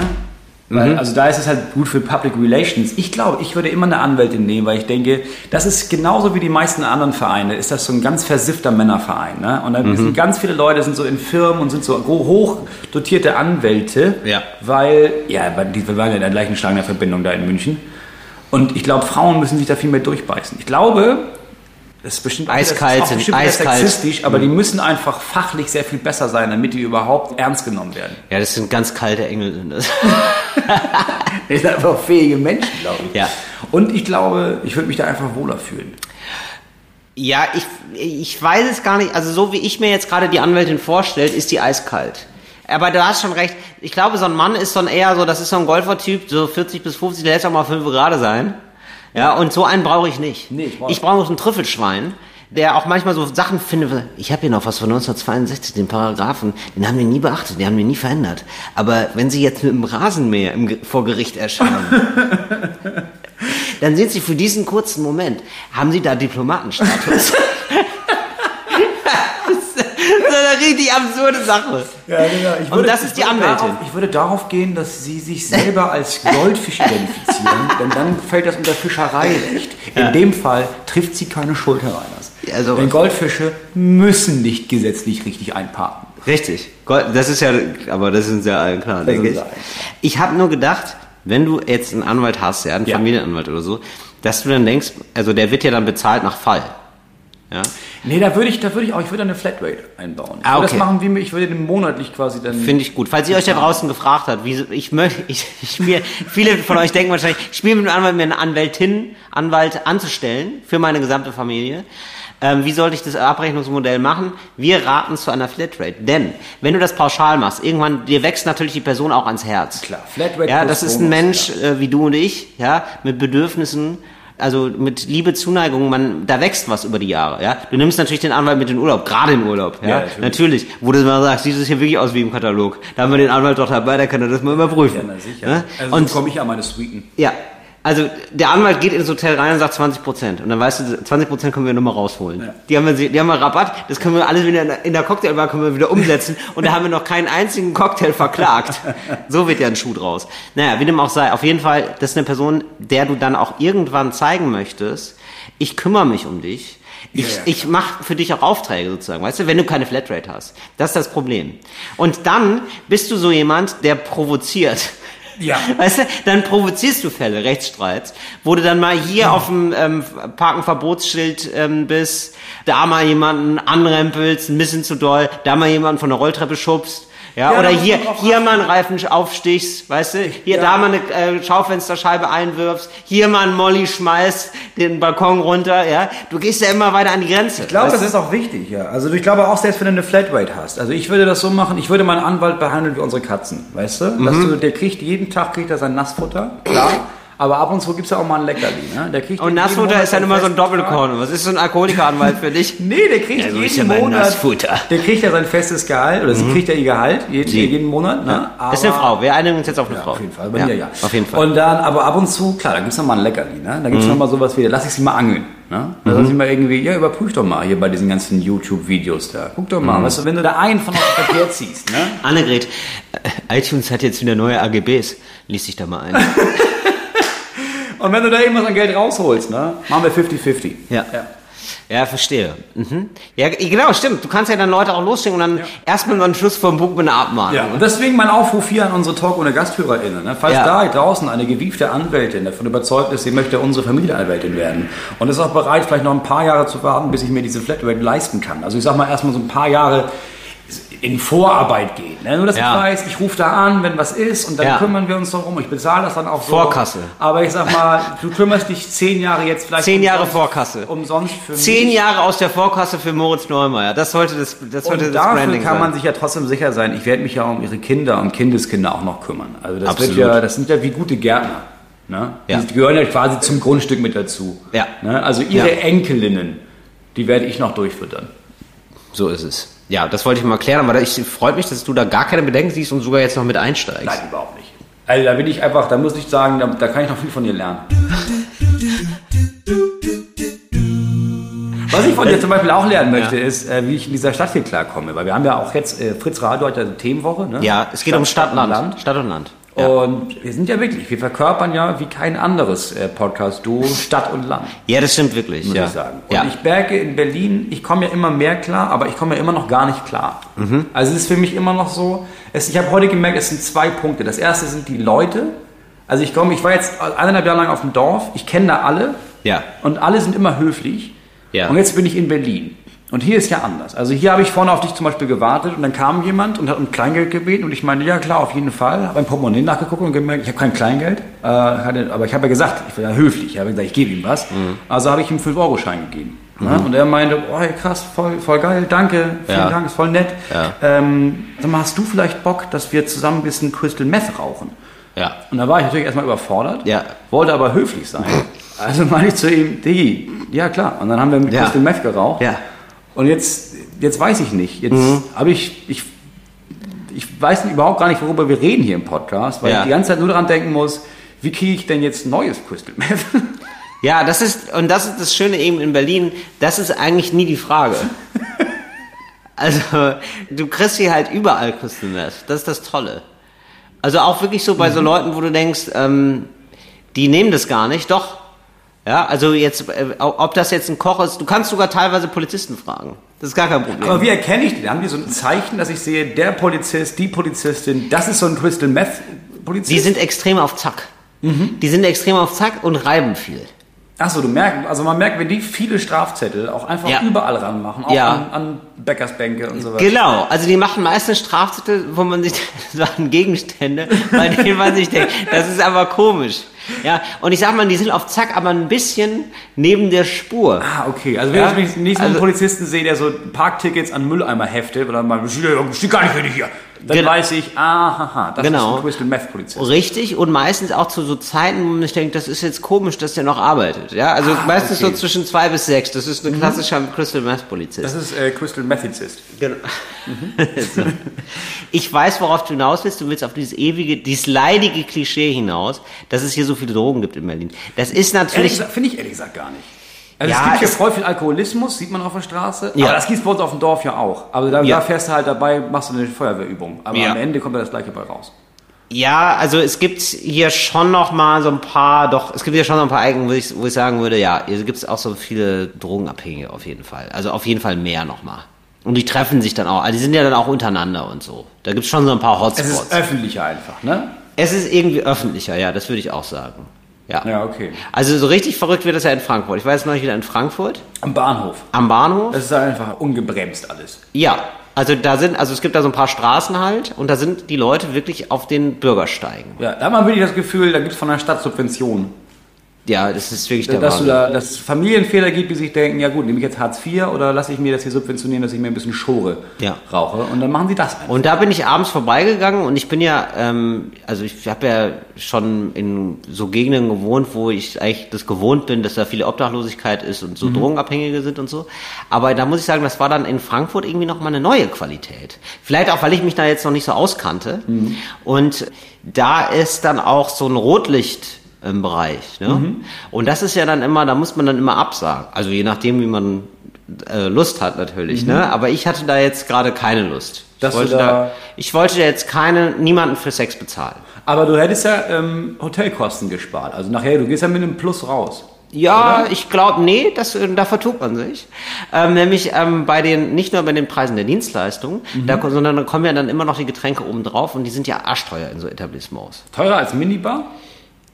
Mhm. Weil, Also da ist es halt gut für Public Relations. Ich glaube, ich würde immer eine Anwältin nehmen, weil ich denke, das ist genauso wie die meisten anderen Vereine, ist das so ein ganz versiffter Männerverein. Ne? Und dann Mhm. sind ganz viele Leute sind so in Firmen und sind so hoch dotierte Anwälte, Ja. weil, ja, die wir waren ja in der gleichen Schlange Verbindung da in München. Und ich glaube, Frauen müssen sich da viel mehr durchbeißen. Ich glaube, das ist bestimmt Eiskalt das ist bestimmt eiskalt. sexistisch, aber die müssen einfach fachlich sehr viel besser sein, damit die überhaupt ernst genommen werden. ja, das sind ganz kalte Engel sind das. Das sind einfach fähige Menschen, glaube ich. Ja. Und ich glaube, ich würde mich da einfach wohler fühlen. Ja, ich, ich weiß es gar nicht. Also so wie ich mir jetzt gerade die Anwältin vorstellt, ist die eiskalt. Aber du hast schon recht. Ich glaube, so ein Mann ist so ein eher so, das ist so ein Golfer-Typ, so 40 bis 50, der lässt auch mal 5 gerade sein. Ja, und so einen brauche ich nicht. Nee, ich brauch- ich brauche so ein Trüffelschwein, der auch manchmal so Sachen findet. Ich habe hier noch was von 1962, den Paragraphen, den haben wir nie beachtet, den haben wir nie verändert. Aber wenn Sie jetzt mit dem Rasenmäher im, vor Gericht erscheinen, dann sind Sie für diesen kurzen Moment, haben Sie da Diplomatenstatus. Eine richtig absurde Sache. Ja, genau. Ich Und das ist die würde Anwältin. Darauf, ich würde darauf gehen, dass sie sich selber als Goldfisch identifizieren, denn dann fällt das unter Fischereirecht. In dem Fall trifft sie keine Schuld, Herr Reiners. Ja, sowas. denn Goldfische müssen nicht gesetzlich richtig einparken. Richtig. Das ist ja, aber das ist uns ja allen klar, denke ich. Ich habe nur gedacht, wenn du jetzt einen Anwalt hast, ja, einen Ja. Familienanwalt oder so, dass du dann denkst, also der wird ja dann bezahlt nach Fall. Ja. Nee, da würde ich, da würde ich auch, ich würde eine Flatrate einbauen. Ich Ah, würde okay. das machen, wie mir, ich würde den monatlich quasi dann. Finde ich gut. Falls ihr euch da draußen gefragt habt, wie ich möchte, ich, ich mir, viele von euch denken wahrscheinlich, ich spiele mit dem Anwalt, mir eine Anwältin, Anwalt anzustellen für meine gesamte Familie. Ähm, wie sollte ich das Abrechnungsmodell machen? Wir raten zu einer Flatrate. Denn, wenn du das pauschal machst, irgendwann, dir wächst natürlich die Person auch ans Herz. Klar, Flatrate Ja, das ist ein Mensch äh, wie du und ich, ja, mit Bedürfnissen, also mit Liebe, Zuneigung, man, da wächst was über die Jahre, ja. Du nimmst natürlich den Anwalt mit in den Urlaub, gerade in Urlaub, ja. Ja, natürlich. natürlich. Wo du mal sagst, sieht es hier wirklich aus wie im Katalog. Da haben wir den Anwalt doch dabei, da kann er das mal überprüfen. Ja, na sicher. Ja? Also und so komme ich an meine Suiten. ja, also der Anwalt geht ins Hotel rein und sagt 20 Prozent. Und dann weißt du, 20 Prozent können wir nochmal rausholen. Ja. Die, haben wir, die haben wir Rabatt, das können wir alles wieder in der, in der Cocktailbar können wir wieder umsetzen. und da haben wir noch keinen einzigen Cocktail verklagt. So wird ja ein Schuh draus. Naja, wie dem auch sei, auf jeden Fall, das ist eine Person, der du dann auch irgendwann zeigen möchtest, ich kümmere mich um dich. Ich, Ja, ja, ich mache für dich auch Aufträge sozusagen, weißt du, wenn du keine Flatrate hast. Das ist das Problem. Und dann bist du so jemand, der provoziert. Ja. Weißt du, dann provozierst du Fälle, Rechtsstreits, wo du dann mal hier auf dem ähm, Parkenverbotsschild ähm, bist, da mal jemanden anrempelst, ein bisschen zu doll, da mal jemanden von der Rolltreppe schubst. Ja, Ja, oder hier, hier mal einen Reifen aufstichst, weißt du, hier Ja. da mal eine äh, Schaufensterscheibe einwirfst, hier mal einen Molly schmeißt, den Balkon runter, ja. Du gehst ja immer weiter an die Grenze. Ich glaube, das ist auch wichtig, ja. Also ich glaube auch, selbst wenn du eine Flatrate hast. Also ich würde das so machen, ich würde meinen Anwalt behandeln wie unsere Katzen, weißt du? Dass Mhm. du der kriegt, jeden Tag kriegt er sein Nassfutter, klar. Aber ab und zu gibt's ja auch mal ein Leckerli, ne? Der kriegt Und Nassfutter ist dann immer so ein. Doppelkorn. Was ist so ein Alkoholikeranwalt für dich? Nee, der kriegt Ja, so jeden ist ja mein Monat. Nassfutter. Der kriegt ja sein festes Gehalt, oder sie kriegt ja ihr Gehalt jeden, Sie. jeden Monat, ne? Das ist eine Frau. Wir einigen uns jetzt auf eine Ja, Frau. auf jeden Fall, bei mir ja. Auf jeden Fall. Und dann, aber ab und zu, klar, da gibt's noch mal ein Leckerli, ne? Da gibt's Mhm. noch mal sowas wie, lass ich sie mal angeln, ne? Da lass ich mal irgendwie, ja, überprüf doch mal hier bei diesen ganzen YouTube-Videos da. Guck doch Mhm. mal, weißt du, wenn du da einen von aus dem Verkehr ziehst, ne? Annegret, äh, iTunes hat jetzt wieder neue AGBs. Lies dich da mal ein. Und wenn du da irgendwas an Geld rausholst, ne? Machen wir 50-50. Ja. ja. Ja, verstehe. Mhm. Ja, genau, stimmt. Du kannst ja dann Leute auch losschicken und dann erstmal so einen Schluss vom Buch mit einer Abmahnung. Ja, und deswegen mein Aufruf hier an unsere Talk- ohne GasthörerInnen. Ne? Falls Ja. da draußen eine gewiefte Anwältin davon überzeugt ist, sie möchte unsere Familienanwältin werden und ist auch bereit, vielleicht noch ein paar Jahre zu warten, bis ich mir diese Flatrate leisten kann. Also ich sag mal erstmal so ein paar Jahre in Vorarbeit gehen. Ne? Nur, dass Ja. ich weiß, ich rufe da an, wenn was ist und dann Ja. kümmern wir uns darum. Ich bezahle das dann auch so. Vorkasse. Aber ich sag mal, du kümmerst dich zehn Jahre jetzt vielleicht Zehn Jahre umsonst- Vorkasse. Umsonst für Zehn mich. Jahre aus der Vorkasse für Moritz Neumeier. Das sollte das, das sollte Und das dafür Branding kann man sich ja trotzdem sicher sein, ich werde mich ja um ihre Kinder und Kindeskinder auch noch kümmern. Also das, Absolut. wird ja, das sind ja wie gute Gärtner. Ne? Ja. Die gehören ja quasi zum Grundstück mit dazu. Ja. Ne? Also ihre. Enkelinnen, die werde ich noch durchfüttern. So ist es. Ja, das wollte ich mal klären, aber ich freut mich, dass du da gar keine Bedenken siehst und sogar jetzt noch mit einsteigst. Nein, überhaupt nicht. Also da bin ich einfach, da muss ich sagen, da, da kann ich noch viel von dir lernen. Was ich von dir zum Beispiel auch lernen möchte, ist, äh, wie ich in dieser Stadt hier klarkomme. Weil wir haben ja auch jetzt, äh, Fritz Radio hat ja eine Themenwoche. Ne? Ja, es geht um Stadt, und Land. Stadt und Land. Ja. Und wir sind ja wirklich, wir verkörpern ja wie kein anderes äh, Podcast-Duo Stadt und Land, ja, das stimmt wirklich. muss ja. ich sagen. Und ja. ich merke in Berlin, ich komme ja immer mehr klar, aber ich komme ja immer noch gar nicht klar. Mhm. Also es ist für mich immer noch so, es, ich habe heute gemerkt, es sind zwei Punkte. Das erste sind die Leute. Also ich komme, ich war jetzt eineinhalb Jahre lang auf dem Dorf, ich kenne da alle Ja. und alle sind immer höflich. Ja. Und jetzt bin ich in Berlin. Und hier ist ja anders. Also hier habe ich vorne auf dich zum Beispiel gewartet und dann kam jemand und hat um Kleingeld gebeten und ich meinte, ja klar, auf jeden Fall. Habe ein Portemonnaie nachgeguckt und gemerkt, ich habe kein Kleingeld. Äh, hatte, aber ich habe ja gesagt, ich bin ja höflich. Ich habe gesagt, ich gebe ihm was. Mhm. Also habe ich ihm einen 5-Euro-Schein gegeben. Ne? Und er meinte, oh hey, krass, voll, voll geil, danke, vielen Ja. Dank, ist voll nett. Ja. Ähm, mal, hast du vielleicht Bock, dass wir zusammen ein bisschen Crystal Meth rauchen? Ja. Und da war ich natürlich erstmal überfordert, Ja. wollte aber höflich sein. Also meine ich zu ihm, Digi, ja klar. Und dann haben wir mit Ja. Crystal Meth geraucht. Ja. Und jetzt, jetzt weiß ich nicht. Jetzt Mhm. habe ich, ich, ich weiß überhaupt gar nicht, worüber wir reden hier im Podcast, weil Ja. ich die ganze Zeit nur daran denken muss, wie kriege ich denn jetzt neues Crystal Meth? Ja, das ist, und das ist das Schöne eben in Berlin, das ist eigentlich nie die Frage. Also, du kriegst hier halt überall Crystal Meth. Das ist das Tolle. Also auch wirklich so bei so Leuten, wo du denkst, ähm, die nehmen das gar nicht, doch. Ja, also jetzt, äh, ob das jetzt ein Koch ist, du kannst sogar teilweise Polizisten fragen. Das ist gar kein Problem. Aber wie erkenne ich den? Haben die so ein Zeichen, dass ich sehe, der Polizist, die Polizistin, das ist so ein Crystal Meth Polizist? Die sind extrem auf Zack. Die sind extrem auf Zack und reiben viel. Achso, du merkst, also man merkt, wenn die viele Strafzettel auch einfach Ja. überall ranmachen, auch Ja. an, an Bäckersbänke und so weiter. Genau, also die machen meistens Strafzettel, wo man sich an Gegenstände, bei denen man sich denkt, das ist aber komisch. Ja, und ich sag mal, die sind auf Zack, aber ein bisschen neben der Spur. Ah, okay. Also wenn Ja, ich nicht so einen also- Polizisten sehe, der so Parktickets an Mülleimer heftet, oder mal, steht gar nicht für dich hier, dann Genau. weiß ich, ah, haha, das Genau. ist ein Crystal Meth Polizist. Richtig und meistens auch zu so Zeiten, wo man sich denkt, das ist jetzt komisch, dass der noch arbeitet. Ja, also Ah, meistens okay. so zwischen zwei bis sechs. Das ist ein klassischer Crystal Meth Polizist. Das ist äh, Crystal Methicist. Genau. so. Ich weiß, worauf du hinaus willst. Du willst auf dieses ewige, dieses leidige Klischee hinaus, dass es hier so viele Drogen gibt in Berlin. Das ist natürlich. finde ich ehrlich gesagt gar nicht. Also Ja, es gibt hier es- voll viel Alkoholismus, sieht man auf der Straße. Ja. Aber das gibt es bei uns auf dem Dorf ja auch. Aber da, Ja. da fährst du halt dabei, machst du eine Feuerwehrübung. Aber Ja. am Ende kommt ja das gleiche bei raus. Ja, also es gibt hier schon noch mal so ein paar, doch, es gibt hier schon noch ein paar Eigen, wo ich, wo ich sagen würde, ja, hier gibt es auch so viele Drogenabhängige auf jeden Fall. Also auf jeden Fall mehr noch mal. Und die treffen sich dann auch, also die sind ja dann auch untereinander und so. Da gibt es schon so ein paar Es Hotspots. ist öffentlicher einfach, ne? Es ist irgendwie öffentlicher, ja, das würde ich auch sagen. Ja. Ja, okay. Also so richtig verrückt wird das ja in Frankfurt. Ich war jetzt neulich wieder in Frankfurt, Am Bahnhof. am Bahnhof. Das ist einfach ungebremst alles. Ja, also da sind, also es gibt da so ein paar Straßen halt und da sind die Leute wirklich auf den Bürgersteigen. Ja, da hat man wirklich das Gefühl, da gibt es von der Stadt Subventionen. Ja, das ist wirklich der Dass, du da, dass es Familienväter gibt, die sich denken, ja gut, nehme ich jetzt Hartz IV oder lasse ich mir das hier subventionieren, dass ich mir ein bisschen Schore Ja. rauche. Und dann machen sie das einfach. Und da bin ich abends vorbeigegangen und ich bin ja, ähm, also ich habe ja schon in so Gegenden gewohnt, wo ich eigentlich das gewohnt bin, dass da viele Obdachlosigkeit ist und so Mhm. Drogenabhängige sind und so. Aber da muss ich sagen, das war dann in Frankfurt irgendwie noch mal eine neue Qualität. Vielleicht auch, weil ich mich da jetzt noch nicht so auskannte. Mhm. Und da ist dann auch so ein Rotlicht Bereich. Ne? Mhm. Und das ist ja dann immer, da muss man dann immer absagen. Also je nachdem, wie man äh, Lust hat natürlich. Ne? Aber ich hatte da jetzt gerade keine Lust. Mhm. Dass ich, wollte da- da, ich wollte jetzt keine, niemanden für Sex bezahlen. Aber du hättest ja ähm, Hotelkosten gespart. Also nachher, du gehst ja mit einem Plus raus. Ja, ich glaube, nee, das, äh, da vertut man sich. Ähm, nämlich ähm, bei den, nicht nur bei den Preisen der Dienstleistungen, Mhm. da, sondern da kommen ja dann immer noch die Getränke oben drauf und die sind ja arschteuer in so Etablissements. Teurer als Minibar?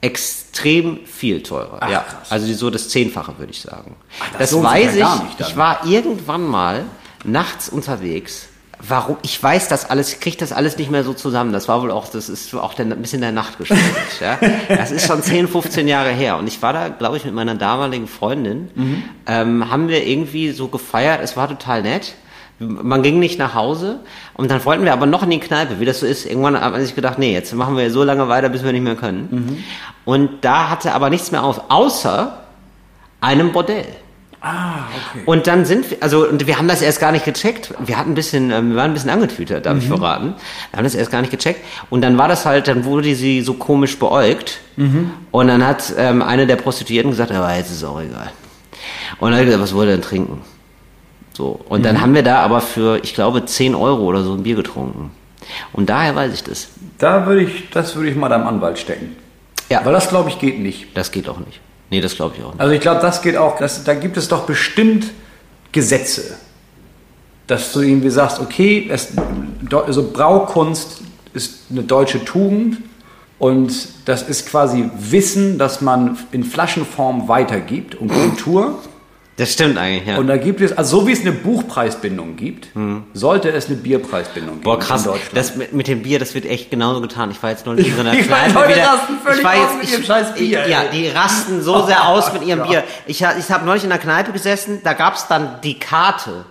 Extrem viel teurer. Ach, ja, krass. also so das Zehnfache würde ich sagen. das das sich weiß ja ich. nicht ich war irgendwann mal nachts unterwegs. Warum? Ich weiß das alles, ich kriege das alles nicht mehr so zusammen. Das war wohl auch, das ist auch der, ein bisschen der Nacht geschuldet. ja. Das ist schon 10, 15 Jahre her. Und ich war da, glaube ich, mit meiner damaligen Freundin, Mhm. ähm, haben wir irgendwie so gefeiert. Es war total nett. Man ging nicht nach Hause und dann wollten wir aber noch in die Kneipe, wie das so ist. Irgendwann hat man sich gedacht, nee, jetzt machen wir so lange weiter, bis wir nicht mehr können. Mhm. Und da hatte aber nichts mehr auf, außer einem Bordell. Ah, okay. Und dann sind wir, also und wir haben das erst gar nicht gecheckt. Wir hatten ein bisschen, ähm, wir waren ein bisschen angetütert, darf ich verraten. Wir haben das erst gar nicht gecheckt. Und dann war das halt, dann wurde sie so komisch beäugt. Und dann hat ähm, eine der Prostituierten gesagt, aber jetzt ist es auch egal. Und dann hat er gesagt, was wollt ihr denn trinken? So. Und dann haben wir da aber für, ich glaube, 10 Euro oder so ein Bier getrunken. Und daher weiß ich das. Da würde ich, das würde ich mal deinem Anwalt stecken. Ja. Weil das, glaube ich, geht nicht. Das geht auch nicht. Nee, das glaube ich auch nicht. Also ich glaube, das geht auch, das, da gibt es doch bestimmt Gesetze. Dass du irgendwie sagst, okay, es, also Braukunst ist eine deutsche Tugend und das ist quasi Wissen, das man in Flaschenform weitergibt und Kultur. Das stimmt eigentlich, ja. Und da gibt es, also so wie es eine Buchpreisbindung gibt, sollte es eine Bierpreisbindung geben Boah, krass. Das mit, mit dem Bier, das wird echt genauso getan. Ich war jetzt neulich in so einer Kneipe Leute wieder. rasten völlig ich war aus jetzt, mit ich, ihrem scheiß Bier, Ich, ja, die rasten so sehr aus mit ihrem Bier. Ich, ich habe neulich in einer Kneipe gesessen, da gab's dann die Karte.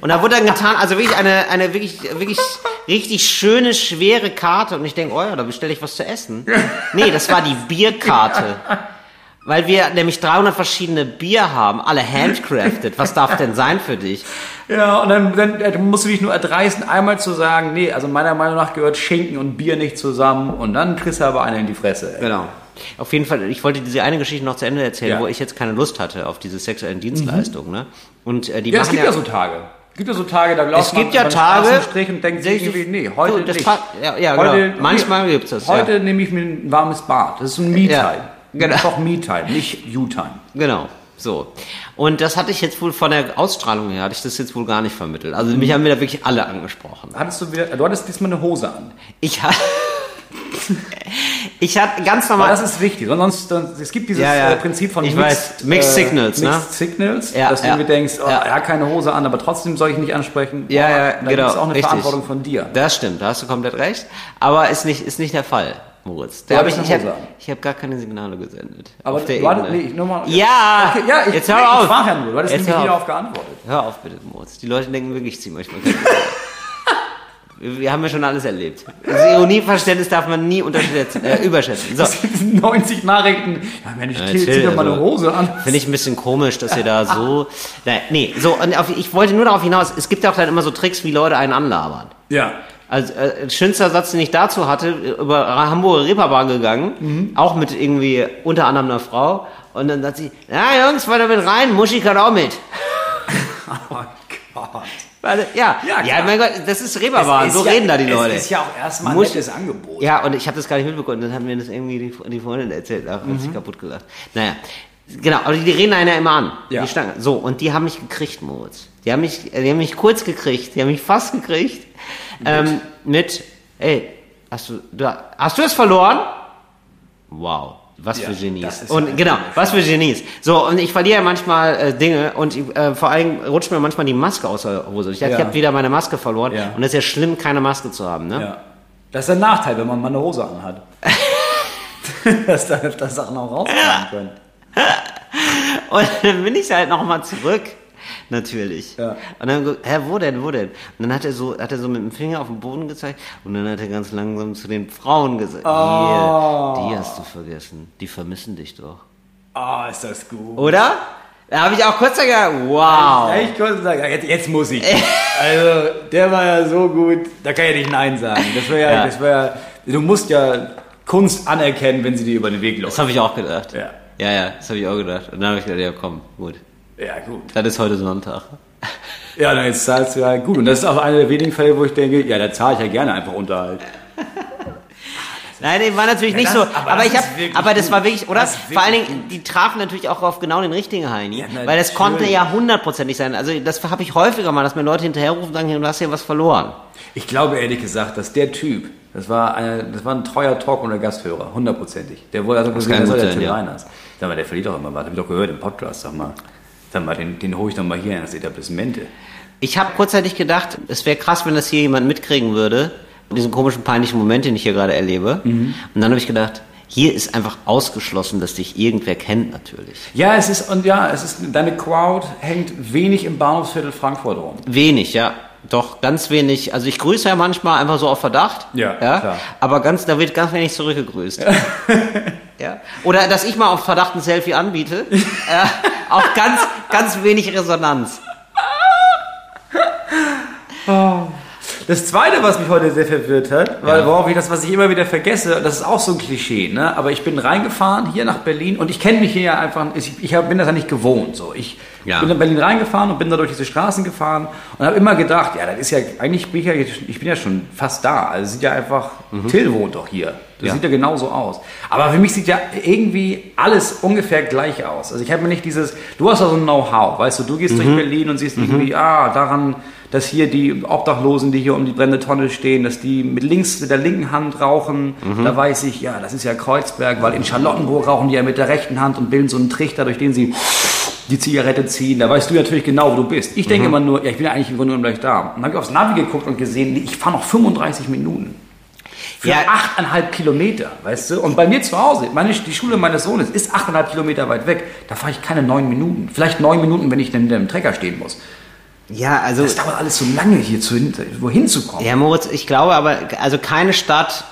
Und da wurde dann getan, also wirklich eine, eine wirklich, wirklich richtig schöne, schwere Karte. Und ich denke, oh ja, da bestelle ich was zu essen. Nee, das war die Bierkarte. Weil wir nämlich 300 verschiedene Bier haben, alle handcrafted. Was darf denn sein für dich? Ja, und dann, dann äh, musst du dich nur erdreisten, einmal zu sagen, nee, also meiner Meinung nach gehört Schinken und Bier nicht zusammen und dann kriegst du aber einer in die Fresse. ey. Genau. Auf jeden Fall, ich wollte diese eine Geschichte noch zu Ende erzählen, Ja. Mhm. wo ich jetzt keine Lust hatte auf diese sexuellen Dienstleistungen. Ne? Und äh, die Ja, es gibt ja so Tage. Es gibt ja so Tage, da läuft Es gibt man ja Tage, Straßenstrich und denkt sich irgendwie, nee, heute so, das nicht. ja, ja, heute, genau. Manchmal gibt's das, Heute ja. nehme ich mir ein warmes Bad. Das ist ein Me-Time. Ja, genau. Doch Me-Time, nicht You-Time. Genau. So. Und das hatte ich jetzt wohl von der Ausstrahlung her, hatte ich das jetzt wohl gar nicht vermittelt. Also mich haben mir da wirklich alle angesprochen. Hattest du wieder, du hattest diesmal eine Hose an. Ich ha Ich hatte ganz Aber normal. das ist wichtig, sonst, es gibt dieses Ja, ja. äh, Prinzip von Ich Mixed, weiß, Mixed Signals, ne? Mixed Signals, Ja, dass du irgendwie denkst, oh, er hat keine Hose an, aber trotzdem soll ich nicht ansprechen. Ja, oh, ja, genau, ist auch eine richtig. Verantwortung von dir. Das stimmt, da hast du komplett recht. Aber ist nicht, ist nicht der Fall, Moritz. Da Du hab ich, ich habe hab gar keine Signale gesendet. Aber auf der warte, Ebene. nee, nur mal. Ja, okay, ja, ich, jetzt hör nee, auf. Ich frage ja nur, du hattest Jetzt nämlich auf. darauf geantwortet. Hör auf bitte, Moritz. Die Leute denken wirklich, ich zieh manchmal Wir haben ja schon alles erlebt. Das Ironieverständnis darf man nie unterschätzen, äh, überschätzen. So. 90 Nachrichten. Ja, Mensch, Ja, zieh, chill, zieh doch mal eine also. Hose an. Finde ich ein bisschen komisch, dass ihr da so. Nein, nee, so, und auf, ich wollte nur darauf hinaus, es gibt ja auch dann immer so Tricks, wie Leute einen anlabern. Ja. Also, äh, schönster Satz, den ich dazu hatte, über Hamburger Reeperbahn gegangen, Mhm. auch mit irgendwie unter anderem einer Frau. Und dann sagt sie, ja Jungs, weiter mit rein, Muschi kann auch mit. Oh Gott. Weil, ja, Ja, ja, mein Gott, das ist Reeperbahn, so ja- reden da die Leute. Es ist ja auch erstmal ein Muss- nettes Angebot. Ja, und ich habe das gar nicht mitbekommen. Dann haben mir das irgendwie die, die Freundin erzählt. Hat Mhm. sich kaputt gelacht. Naja, genau. Aber die, die reden einen ja immer an. Ja. Die Stange. So, und die haben mich gekriegt, Moritz. Die haben mich, die haben mich kurz gekriegt. Die haben mich fast gekriegt. Ähm, mit, ey, hast du, du, hast du es verloren? Wow. Was Ja, für Genies. Und genau, was für Genies. So, und ich verliere ja manchmal äh, Dinge und ich, äh, vor allem rutscht mir manchmal die Maske aus der Hose. Ich, Ja. ich habe wieder meine Maske verloren Ja. und es ist ja schlimm, keine Maske zu haben. Ne? Ja. Das ist ein Nachteil, wenn man mal eine Hose anhat. Dass da öfter Sachen auch rauskommen können. Und dann bin ich halt nochmal zurück. Natürlich. Ja. Und dann, hä, wo denn, wo denn? Und dann hat er so, hat er so mit dem Finger auf den Boden gezeigt und dann hat er ganz langsam zu den Frauen gesagt, Oh. hier, die hast du vergessen. Die vermissen dich doch. Ah, ist das gut. Oder? Da habe ich auch kurz gedacht, wow. Konnte sagen, ja, jetzt, jetzt muss ich. Also, der war ja so gut, da kann ich nicht Nein sagen. Das wäre ja, Ja. das wär ja, du musst ja Kunst anerkennen, wenn sie dir über den Weg läuft. Das habe ich auch gedacht. Ja. Ja, ja, das habe ich auch gedacht. Und dann habe ich gedacht, ja komm, gut. Ja, gut. Das ist heute Sonntag. Ja, dann jetzt zahlst du ja gut. Und das ist auch einer der wenigen Fälle, wo ich denke, ja, da zahle ich ja gerne einfach Unterhalt. Nein, nee, war natürlich nicht das- so. aber Aber, das ich habe, wirklich aber das war wirklich, oder? Ist Vor allen wirklich Dingen, die trafen natürlich auch auf genau den richtigen Heini, Ja, weil das konnte ja hundertprozentig sein. Also das habe ich häufiger mal, dass mir Leute hinterherrufen und sagen, du hast ja was verloren. Ich glaube ehrlich gesagt, dass der Typ, das war, eine, das war ein treuer Talk- und Gasthörer, hundertprozentig. Der wurde also gesehen, kann das war gut der Till ja. Reiners. Sag mal, der verliert doch immer was. Hab ich doch gehört im Podcast, sag mal. Sag mal, den, den hole ich doch mal hier in das Etablissement. Ich habe kurzzeitig gedacht, es wäre krass, wenn das hier jemand mitkriegen würde, diesen komischen, peinlichen Moment, den ich hier gerade erlebe. Mhm. Und dann habe ich gedacht, hier ist einfach ausgeschlossen, dass dich irgendwer kennt natürlich. Ja, es ist, und ja, es ist, deine Crowd hängt wenig im Bahnhofsviertel Frankfurt rum. Wenig, ja. Doch, ganz wenig. Also ich grüße ja manchmal einfach so auf Verdacht. Ja, klar. Aber ganz, da wird ganz wenig zurückgegrüßt. ja. Oder dass ich mal auf Verdacht ein Selfie anbiete. äh, auch ganz, ganz wenig Resonanz. Das zweite, was mich heute sehr verwirrt hat, weil worauf ich das, was ich immer wieder vergesse, das ist auch so ein Klischee, ne? Aber ich bin reingefahren hier nach Berlin und ich kenne mich hier ja einfach, ich, ich bin das ja nicht gewohnt. So. Ich Ja. bin nach Berlin reingefahren und bin da durch diese Straßen gefahren und habe immer gedacht, ja, das ist ja, eigentlich bin ich ja, ich bin ja schon fast da. Also es sieht ja einfach, Till wohnt doch hier. Das Ja. sieht ja genauso aus. Aber für mich sieht ja irgendwie alles ungefähr gleich aus. Also ich habe mir nicht dieses, du hast ja so ein Know-how, weißt du, du gehst durch Berlin und siehst irgendwie, ah, daran, dass hier die Obdachlosen, die hier um die brennende Tonne stehen, dass die mit links, mit der linken Hand rauchen, da weiß ich, ja, das ist ja Kreuzberg, weil in Charlottenburg rauchen die ja mit der rechten Hand und bilden so einen Trichter, durch den sie die Zigarette ziehen. Da weißt du natürlich genau, wo du bist. Ich denke immer nur, ja, ich bin ja eigentlich nur gleich da. Und dann habe ich aufs Navi geguckt und gesehen, ich fahre noch 35 Minuten. Für Ja. achteinhalb Kilometer, weißt du? Und bei mir zu Hause, meine, die Schule meines Sohnes ist achteinhalb Kilometer weit weg. Da fahre ich keine neun Minuten. Vielleicht neun Minuten, wenn ich dann im Trecker stehen muss. Ja, also. Das dauert alles so lange, hier zu, wohin zu kommen. Ja, Moritz, ich glaube aber, also keine Stadt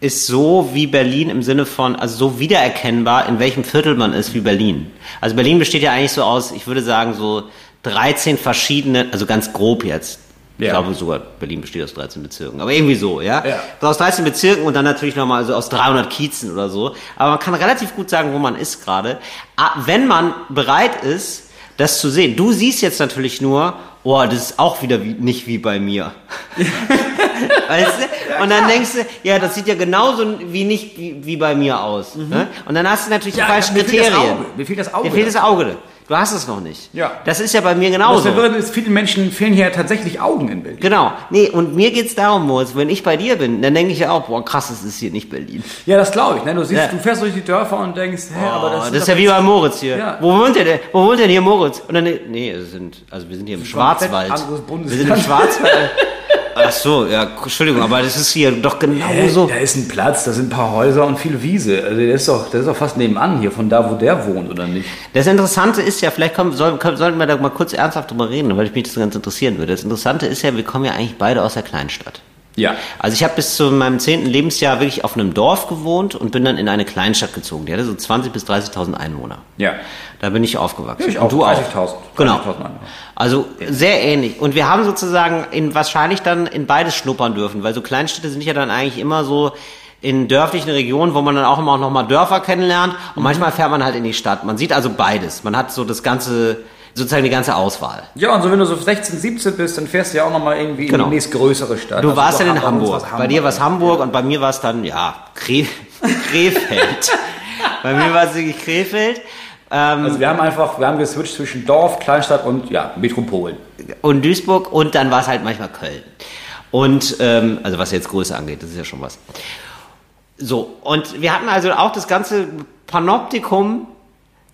ist so wie Berlin im Sinne von, also so wiedererkennbar, in welchem Viertel man ist wie Berlin. Also Berlin besteht ja eigentlich so aus, ich würde sagen, so 13 verschiedene, also ganz grob jetzt. Ich Ja. glaube sogar, Berlin besteht aus 13 Bezirken. Aber irgendwie so, ja? Ja. So aus 13 Bezirken und dann natürlich nochmal so aus 300 Kiezen oder so. Aber man kann relativ gut sagen, wo man ist gerade. Ah, Wenn man bereit ist, das zu sehen. Du siehst jetzt natürlich nur, oh, das ist auch wieder wie, nicht wie bei mir. Weißt du? Und dann denkst du, ja, das sieht ja genauso wie nicht wie, wie bei mir aus. Ne? Und dann hast du natürlich die falschen mir fehlt Kriterien. Auge. Mir fehlt das Auge. Dir fehlt das Auge. Du hast es noch nicht. Ja. Das ist ja bei mir Das genauso. würde, es vielen Menschen fehlen hier tatsächlich Augen in Berlin. Genau. Nee, und mir geht's darum, Moritz, wenn ich bei dir bin, dann denke ich ja auch, boah, krass, das ist hier nicht Berlin. Ja, das glaube ich. Ne? Du, siehst, Ja. du fährst durch die Dörfer und denkst, hä, aber das, Oh, sind das ist ja wie bei Moritz hier. Ja. Wo wohnt denn? Wo wohnt denn hier Moritz? Und dann, nee, es sind, also wir sind hier im Schwarzwald. Wir sind im Schwarzwald. Ach so, ja, Entschuldigung, aber das ist hier doch genauso. Da ist ein Platz, da sind ein paar Häuser und viel Wiese. Also der ist doch, der ist doch fast nebenan hier, von da, wo der wohnt, oder nicht? Das Interessante ist ja, vielleicht kommen, soll, können, sollten wir da mal kurz ernsthaft drüber reden, weil ich mich das ganz interessieren würde. Das Interessante ist ja, wir kommen ja eigentlich beide aus der Kleinstadt. Ja. Also ich habe bis zu meinem zehnten Lebensjahr wirklich auf einem Dorf gewohnt und bin dann in eine Kleinstadt gezogen. Die hatte so 20.000 bis 30.000 Einwohner. Ja. Da bin ich aufgewachsen. Ja, ich Und auch. du auch. 30.000. Genau. 30.000 Einwohner. Also sehr ähnlich. Und wir haben sozusagen in wahrscheinlich dann in beides schnuppern dürfen, weil so Kleinstädte sind ja dann eigentlich immer so in dörflichen Regionen, wo man dann auch immer auch nochmal Dörfer kennenlernt Mhm. und manchmal fährt man halt in die Stadt. Man sieht also beides. Man hat so das ganze, sozusagen die ganze Auswahl. Ja, und so wenn du so 16, 17 bist, dann fährst du ja auch nochmal irgendwie Genau. in die nächstgrößere Stadt. Du Also warst ja in Hamburg, Hamburg. Bei dir war es Hamburg und bei mir war es dann, ja, Kre Krefeld. bei mir war es wirklich Krefeld. Ähm, Also wir haben einfach, wir haben geswitcht zwischen Dorf, Kleinstadt und ja, Metropolen. und Duisburg und dann war es halt manchmal Köln. Und, ähm, also was jetzt Größe angeht, das ist ja schon was. So, und wir hatten also auch das ganze Panoptikum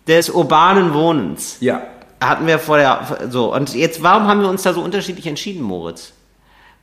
des urbanen Wohnens. Ja. Hatten wir vor der, so, und jetzt, warum haben wir uns da so unterschiedlich entschieden, Moritz?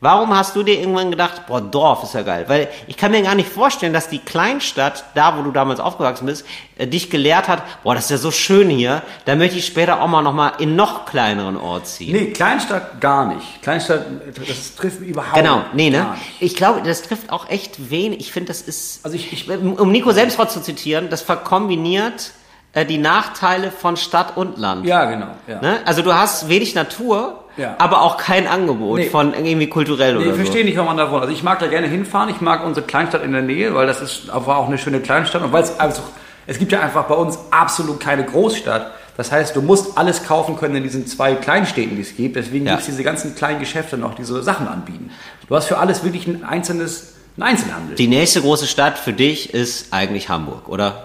Warum hast du dir irgendwann gedacht, boah, Dorf ist ja geil? Weil ich kann mir gar nicht vorstellen, dass die Kleinstadt, da wo du damals aufgewachsen bist, äh, dich gelehrt hat, boah, das ist ja so schön hier, da möchte ich später auch mal nochmal in noch kleineren Ort ziehen. Nee, Kleinstadt gar nicht. Kleinstadt, das trifft überhaupt Genau, nee, ne? nicht. Ich glaube, das trifft auch echt wenig. Ich finde, das ist, Also ich- ich- um Nico Selbstwort zu zitieren, das verkombiniert äh, die Nachteile von Stadt und Land. Ja, genau. Ja. Ne? Also du hast wenig Natur, Ja. aber auch kein Angebot Nee. von irgendwie kulturell Nee, oder ich verstehe nicht, warum man da wohnt. Also ich mag da gerne hinfahren. Ich mag unsere Kleinstadt in der Nähe, weil das ist war auch eine schöne Kleinstadt. Und weil es also, es gibt ja einfach bei uns absolut keine Großstadt. Das heißt, du musst alles kaufen können in diesen zwei Kleinstädten, die es gibt. Deswegen Ja. gibt es diese ganzen kleinen Geschäfte noch, die so Sachen anbieten. Du hast für alles wirklich ein einzelnes, einen Einzelhandel. so. Die nächste große Stadt für dich ist eigentlich Hamburg, oder?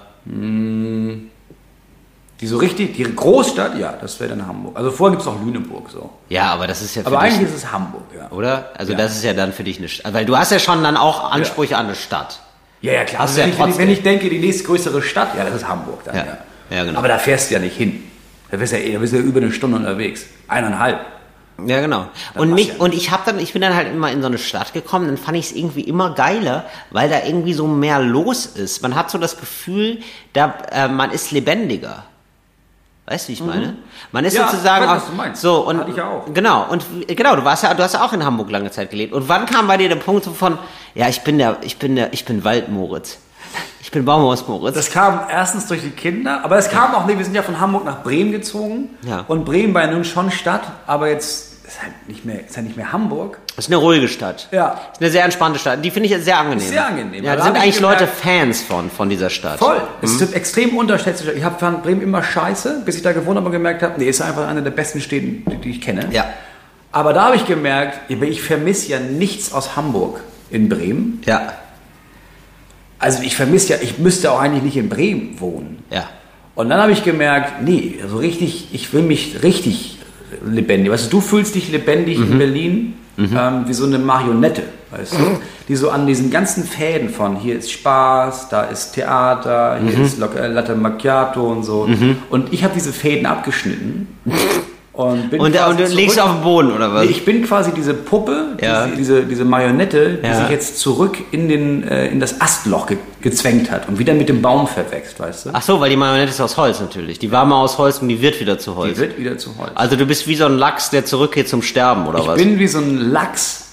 Die so richtig, die Großstadt, ja, das wäre dann Hamburg. Also vorher gibt es noch Lüneburg so. Ja, aber das ist ja für Aber dich, eigentlich ist es Hamburg, ja. oder? Also Ja. das ist ja dann für dich eine Stadt. Weil du hast ja schon dann auch Ansprüche an eine Stadt. Ja, ja, klar. Also du ja wenn, ich, wenn, ich, wenn denke, die nächstgrößere Stadt, ja, das ist Hamburg dann, Ja. ja. Ja, genau. Aber da fährst du ja nicht hin. Da bist du ja, eh- da bist du ja über eine Stunde unterwegs. Eineinhalb. Ja, genau. Und, mich, ja. und ich habe dann, ich bin dann halt immer in so eine Stadt gekommen, dann fand ich es irgendwie immer geiler, weil da irgendwie so mehr los ist. Man hat so das Gefühl, da äh, man ist lebendiger. Weißt du, wie ich meine? Man ist Mhm. Ja, sozusagen auch, was du meinst. so und Hatte ich auch. genau und genau, du warst ja, du hast ja auch in Hamburg lange Zeit gelebt. Und wann kam bei dir der Punkt so von, ja, ich bin der, ich bin der, ich bin Waldmoritz, ich bin Baumhausmoritz. Das kam erstens durch die Kinder, aber es kam auch, nee, wir sind ja von Hamburg nach Bremen gezogen. Ja. Und Bremen war ja nun schon Stadt, aber jetzt ist halt nicht mehr, ist halt nicht mehr Hamburg. Das ist eine ruhige Stadt. Ja. Ist eine sehr entspannte Stadt. Die finde ich sehr angenehm. Ist sehr angenehm. Ja, da da sind eigentlich Leute Fans von, von dieser Stadt. Voll. Es ist extrem unterschätzt. Ich habe fand Bremen immer scheiße, bis ich da gewohnt habe und gemerkt habe, nee, ist einfach eine der besten Städte, die, die ich kenne. Ja. Aber da habe ich gemerkt, ich vermisse ja nichts aus Hamburg in Bremen. Ja. Also ich vermisse ja, ich müsste auch eigentlich nicht in Bremen wohnen. Ja. Und dann habe ich gemerkt, nee, also richtig, ich will mich richtig lebendig. Weißt du, du fühlst dich lebendig Mhm. in Berlin ähm, wie so eine Marionette, weißt du, die so an diesen ganzen Fäden von hier ist Spaß, da ist Theater, hier Mhm. ist äh, Latte Macchiato und so. Und ich habe diese Fäden abgeschnitten und bin Und, quasi und du legst auf den Boden, oder was? Nee, ich bin quasi diese Puppe, Ja. diese, diese, diese Marionette, die Ja. sich jetzt zurück in, den, äh, in das Astloch ge gezwängt hat und wieder mit dem Baum verwächst, weißt du? Ach so, weil die Marionette ist aus Holz natürlich. Die war mal aus Holz und die wird wieder zu Die Holz. wird wieder zu Holz. Also du bist wie so ein Lachs, der zurückgeht zum Sterben, oder ich was? bin wie so ein Lachs,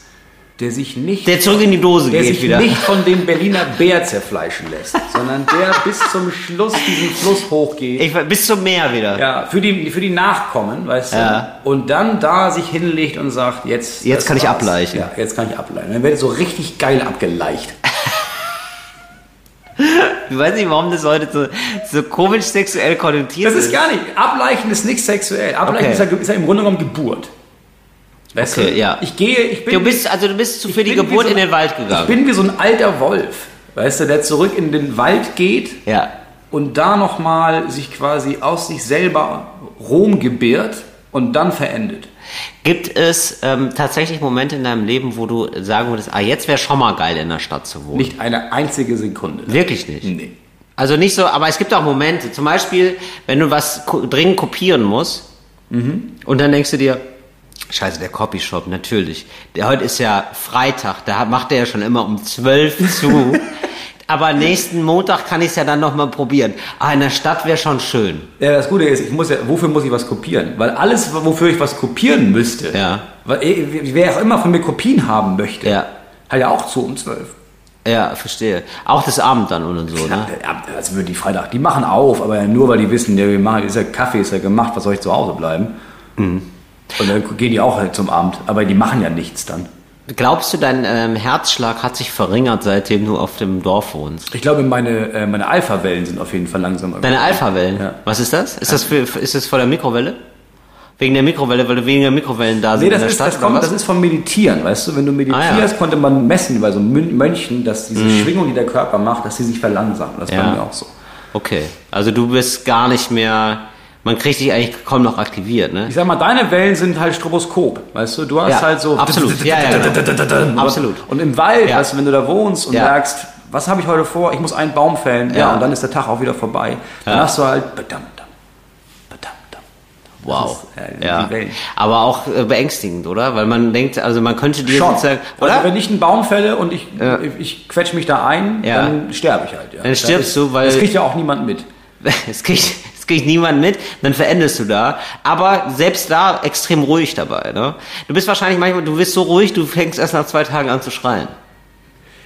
der sich nicht, der zurück in die Dose der geht sich wieder. nicht von dem Berliner Bär zerfleischen lässt, sondern der bis zum Schluss diesen Fluss hochgeht. Ich, bis zum Meer wieder. ja, für die, für die Nachkommen, weißt du? Ja. Und dann da sich hinlegt und sagt, jetzt. Jetzt kann ich war's. ableichen. Ja, jetzt kann ich ableichen. Dann wird so richtig geil abgeleicht. Ich weiß nicht, warum das heute so, so komisch sexuell konnotiert Das ist gar nicht. Ableichen ist nicht sexuell. Ableichen Okay. ist, ja, ist ja im Grunde genommen Geburt. Weißt Okay, du? ja. Ich gehe, ich bin. Du bist, also du bist ich für die Geburt so in den Wald Ich gegangen. bin wie so ein alter Wolf. Weißt du, der zurück in den Wald geht ja. und da nochmal sich quasi aus sich selber Rom gebiert und dann verendet. Gibt es ähm, tatsächlich Momente in deinem Leben, wo du sagen würdest, ah, jetzt wäre schon mal geil in der Stadt zu wohnen? Nicht eine einzige Sekunde. Wirklich nicht? Nee. Also nicht so, aber es gibt auch Momente, zum Beispiel, wenn du was dringend kopieren musst und dann denkst du dir, scheiße, der Copyshop, natürlich. Der heute ist ja Freitag, da macht er ja schon immer um 12 zu. aber nächsten Montag kann ich es ja dann nochmal probieren. Ah, in der Stadt wäre schon schön. Ja, das Gute ist, ich muss ja, wofür muss ich was kopieren? Weil alles, wofür ich was kopieren müsste, Ja. weil, eh, wer auch immer von mir Kopien haben möchte, Ja. hat ja auch zu um 12. Ja, verstehe. Auch das Abend dann und so, ne? Ja, also würde die Freitag, die machen auf, aber nur weil die wissen, der wir machen, ist ja Kaffee, ist ja gemacht, was soll ich zu Hause bleiben? Mhm. Und dann gehen die auch halt zum Abend, aber die machen ja nichts dann. Glaubst du, dein ähm, Herzschlag hat sich verringert, seitdem du auf dem Dorf wohnst? Ich glaube, meine, äh, meine Alpha-Wellen sind auf jeden Fall langsamer. Deine. Alpha-Wellen? Ja. Was ist das? Ist das, für, ist das vor der Mikrowelle? Wegen der Mikrowelle, weil du weniger Mikrowellen da sind Nee, das in der ist, Stadt? das, kommt, das ist vom Meditieren, weißt du? Wenn du meditierst, Ah, ja. konnte man messen bei so Mön- Mönchen, dass diese Schwingung, die der Körper macht, dass sie sich verlangsamen. Das Mhm. Ja. war mir auch so. Okay, also du bist gar nicht mehr, man kriegt dich eigentlich kaum noch aktiviert, ne? Ich sag mal, deine Wellen sind halt Stroboskop, weißt du? Du hast Ja, halt so... absolut. Ja, ja, genau. Absolut. Und im Wald, Ja. weißt du, wenn du da wohnst und Ja. merkst, was habe ich heute vor? Ich muss einen Baum fällen. Ja. Ja. und dann ist der Tag auch wieder vorbei. Dann hast du halt... Badam, dam, badam, dam. Wow. Ist, äh, ja. Aber auch äh, beängstigend, oder? Weil man denkt, also man könnte dir Schon. sozusagen, oder? Also wenn ich einen Baum fälle und ich, ich, ich quetsche mich da ein, dann sterbe ich halt. Ja. Dann stirbst ist, du, weil- Das kriegt ja auch niemand mit. Es kriegt, es kriegt niemand mit, dann verendest du da. Aber selbst da extrem ruhig dabei. Ne? Du bist wahrscheinlich manchmal, du bist so ruhig, du fängst erst nach zwei Tagen an zu schreien.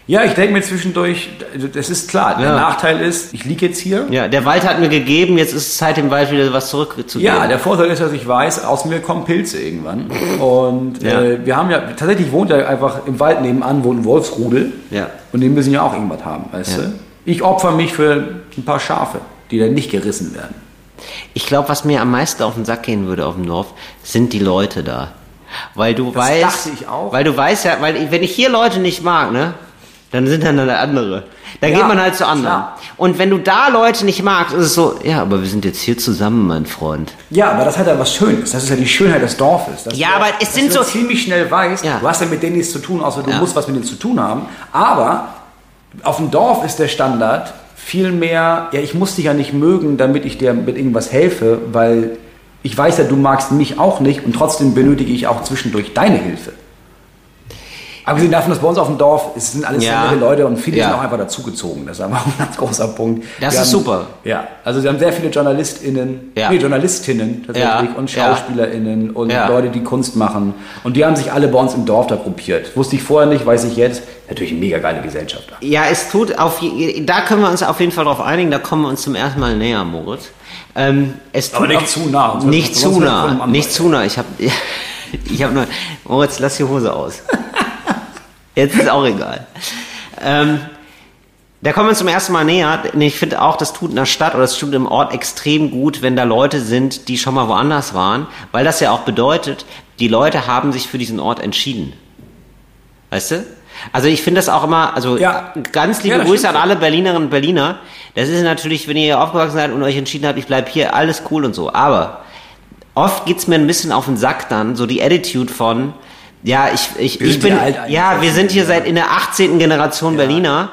Ja, ich denke mir zwischendurch, das ist klar. Der Ja. Nachteil ist, ich liege jetzt hier. Ja, der Wald hat mir gegeben, jetzt ist es Zeit, dem Wald wieder was zurückzugeben. Ja, der Vorteil ist, dass ich weiß, aus mir kommen Pilze irgendwann. Und Ja. äh, wir haben ja, tatsächlich wohnt ja einfach im Wald nebenan, wohnt ein Wolfsrudel. Ja. Und die müssen ja auch irgendwas haben, weißt Ja. du? Ich opfer mich für ein paar Schafe, die dann nicht gerissen werden. Ich glaube, was mir am meisten auf den Sack gehen würde auf dem Dorf, sind die Leute da. Weil du weißt, ich auch. weil du weißt ja, weil wenn ich hier Leute nicht mag, ne, dann sind dann andere. Dann Ja, geht man halt zu anderen. klar. Und wenn du da Leute nicht magst, ist es so, ja, aber wir sind jetzt hier zusammen, mein Freund. Ja, aber das hat ja was Schönes. Das ist ja die Schönheit des Dorfes. Ja, du, aber es sind du so- ziemlich schnell weißt, Ja. du hast ja mit denen nichts zu tun, außer du Ja. musst was mit denen zu tun haben. Aber auf dem Dorf ist der Standard viel mehr, ja, ich muss dich ja nicht mögen, damit ich dir mit irgendwas helfe, weil ich weiß ja, du magst mich auch nicht und trotzdem benötige ich auch zwischendurch deine Hilfe. Abgesehen davon, dass bei uns auf dem Dorf, es sind alles Ja. nette Leute und viele Ja. sind auch einfach dazugezogen. Das ist einfach ein ganz großer Punkt. Das Wir ist haben, super. Ja, also sie haben sehr viele JournalistInnen, Ja. nee, Journalistinnen tatsächlich Ja. und. SchauspielerInnen und. Leute, die Kunst machen. Und die haben sich alle bei uns im Dorf da gruppiert. Wusste ich vorher nicht, weiß ich jetzt. Natürlich eine mega geile Gesellschaft da. Ja, es tut auf, da können wir uns auf jeden Fall drauf einigen, da kommen wir uns zum ersten Mal näher, Moritz. Ähm, es tut Aber nicht zu nah, Nicht zu nah, nicht zu nah. Ich habe ich hab nur, Moritz, lass die Hose aus. Jetzt ist auch egal. Ähm, da kommen wir zum ersten Mal näher. Ich finde auch, das tut in der Stadt oder das tut im Ort extrem gut, wenn da Leute sind, die schon mal woanders waren, weil das ja auch bedeutet, die Leute haben sich für diesen Ort entschieden. Weißt du? Also ich finde das auch immer, also Ja. ganz liebe Ja, Grüße an alle Berlinerinnen und Berliner. Das ist natürlich, wenn ihr aufgewachsen seid und euch entschieden habt, ich bleib hier, alles cool und so. Aber oft geht's mir ein bisschen auf den Sack dann, so die Attitude von, ja, ich, ich, Wir ich bin, ja ja, wir sind hier seit in der 18. Generation Berliner.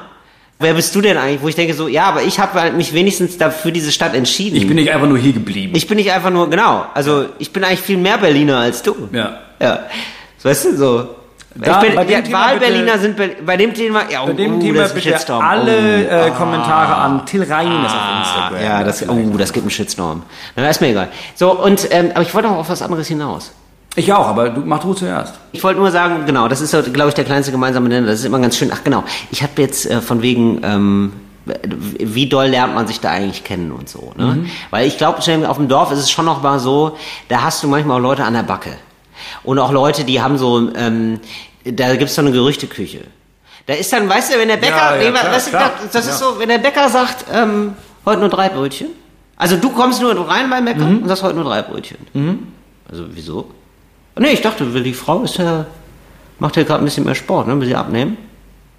Wer bist du denn eigentlich? Wo ich denke so, ja, aber ich habe mich wenigstens dafür diese Stadt entschieden. Ich bin nicht einfach nur hier geblieben. ich bin nicht einfach nur, genau, also ich bin eigentlich viel mehr Berliner als du. ja. Ja. Weißt du, so. Da, ich bin, bei dem ja, Thema Wahlberliner sind, bei dem Thema, ja, Bei dem oh, Thema ist bitte Shitstorm. alle oh. äh, Kommentare an Till Reines auf Instagram. Ah. Ja, das, oh, das gibt einen Shitstorm. Na, ist mir egal. So, und, ähm, aber ich wollte noch auf was anderes hinaus. Ich auch, aber du mach du zuerst. Ich wollte nur sagen, genau, das ist, so, glaube ich, der kleinste gemeinsame Nenner. Das ist immer ganz schön. Ach, genau. Ich habe jetzt äh, von wegen, ähm, wie doll lernt man sich da eigentlich kennen und so. Ne? Mhm. Weil ich glaube, auf dem Dorf ist es schon noch mal so, da hast du manchmal auch Leute an der Backe. Und auch Leute, die haben so, ähm, da gibt's so eine Gerüchteküche. Da ist dann, weißt du, wenn der Bäcker, Ja, ja, nee, klar, weißt du, klar. das ist Ja. so, wenn der Bäcker sagt, ähm, heute nur drei Brötchen. Also du kommst nur rein beim Bäcker Mhm. und sagst heute nur drei Brötchen. Also wieso? Nee, ich dachte, will die Frau ist ja, macht ja gerade ein bisschen mehr Sport, ne? Will sie abnehmen?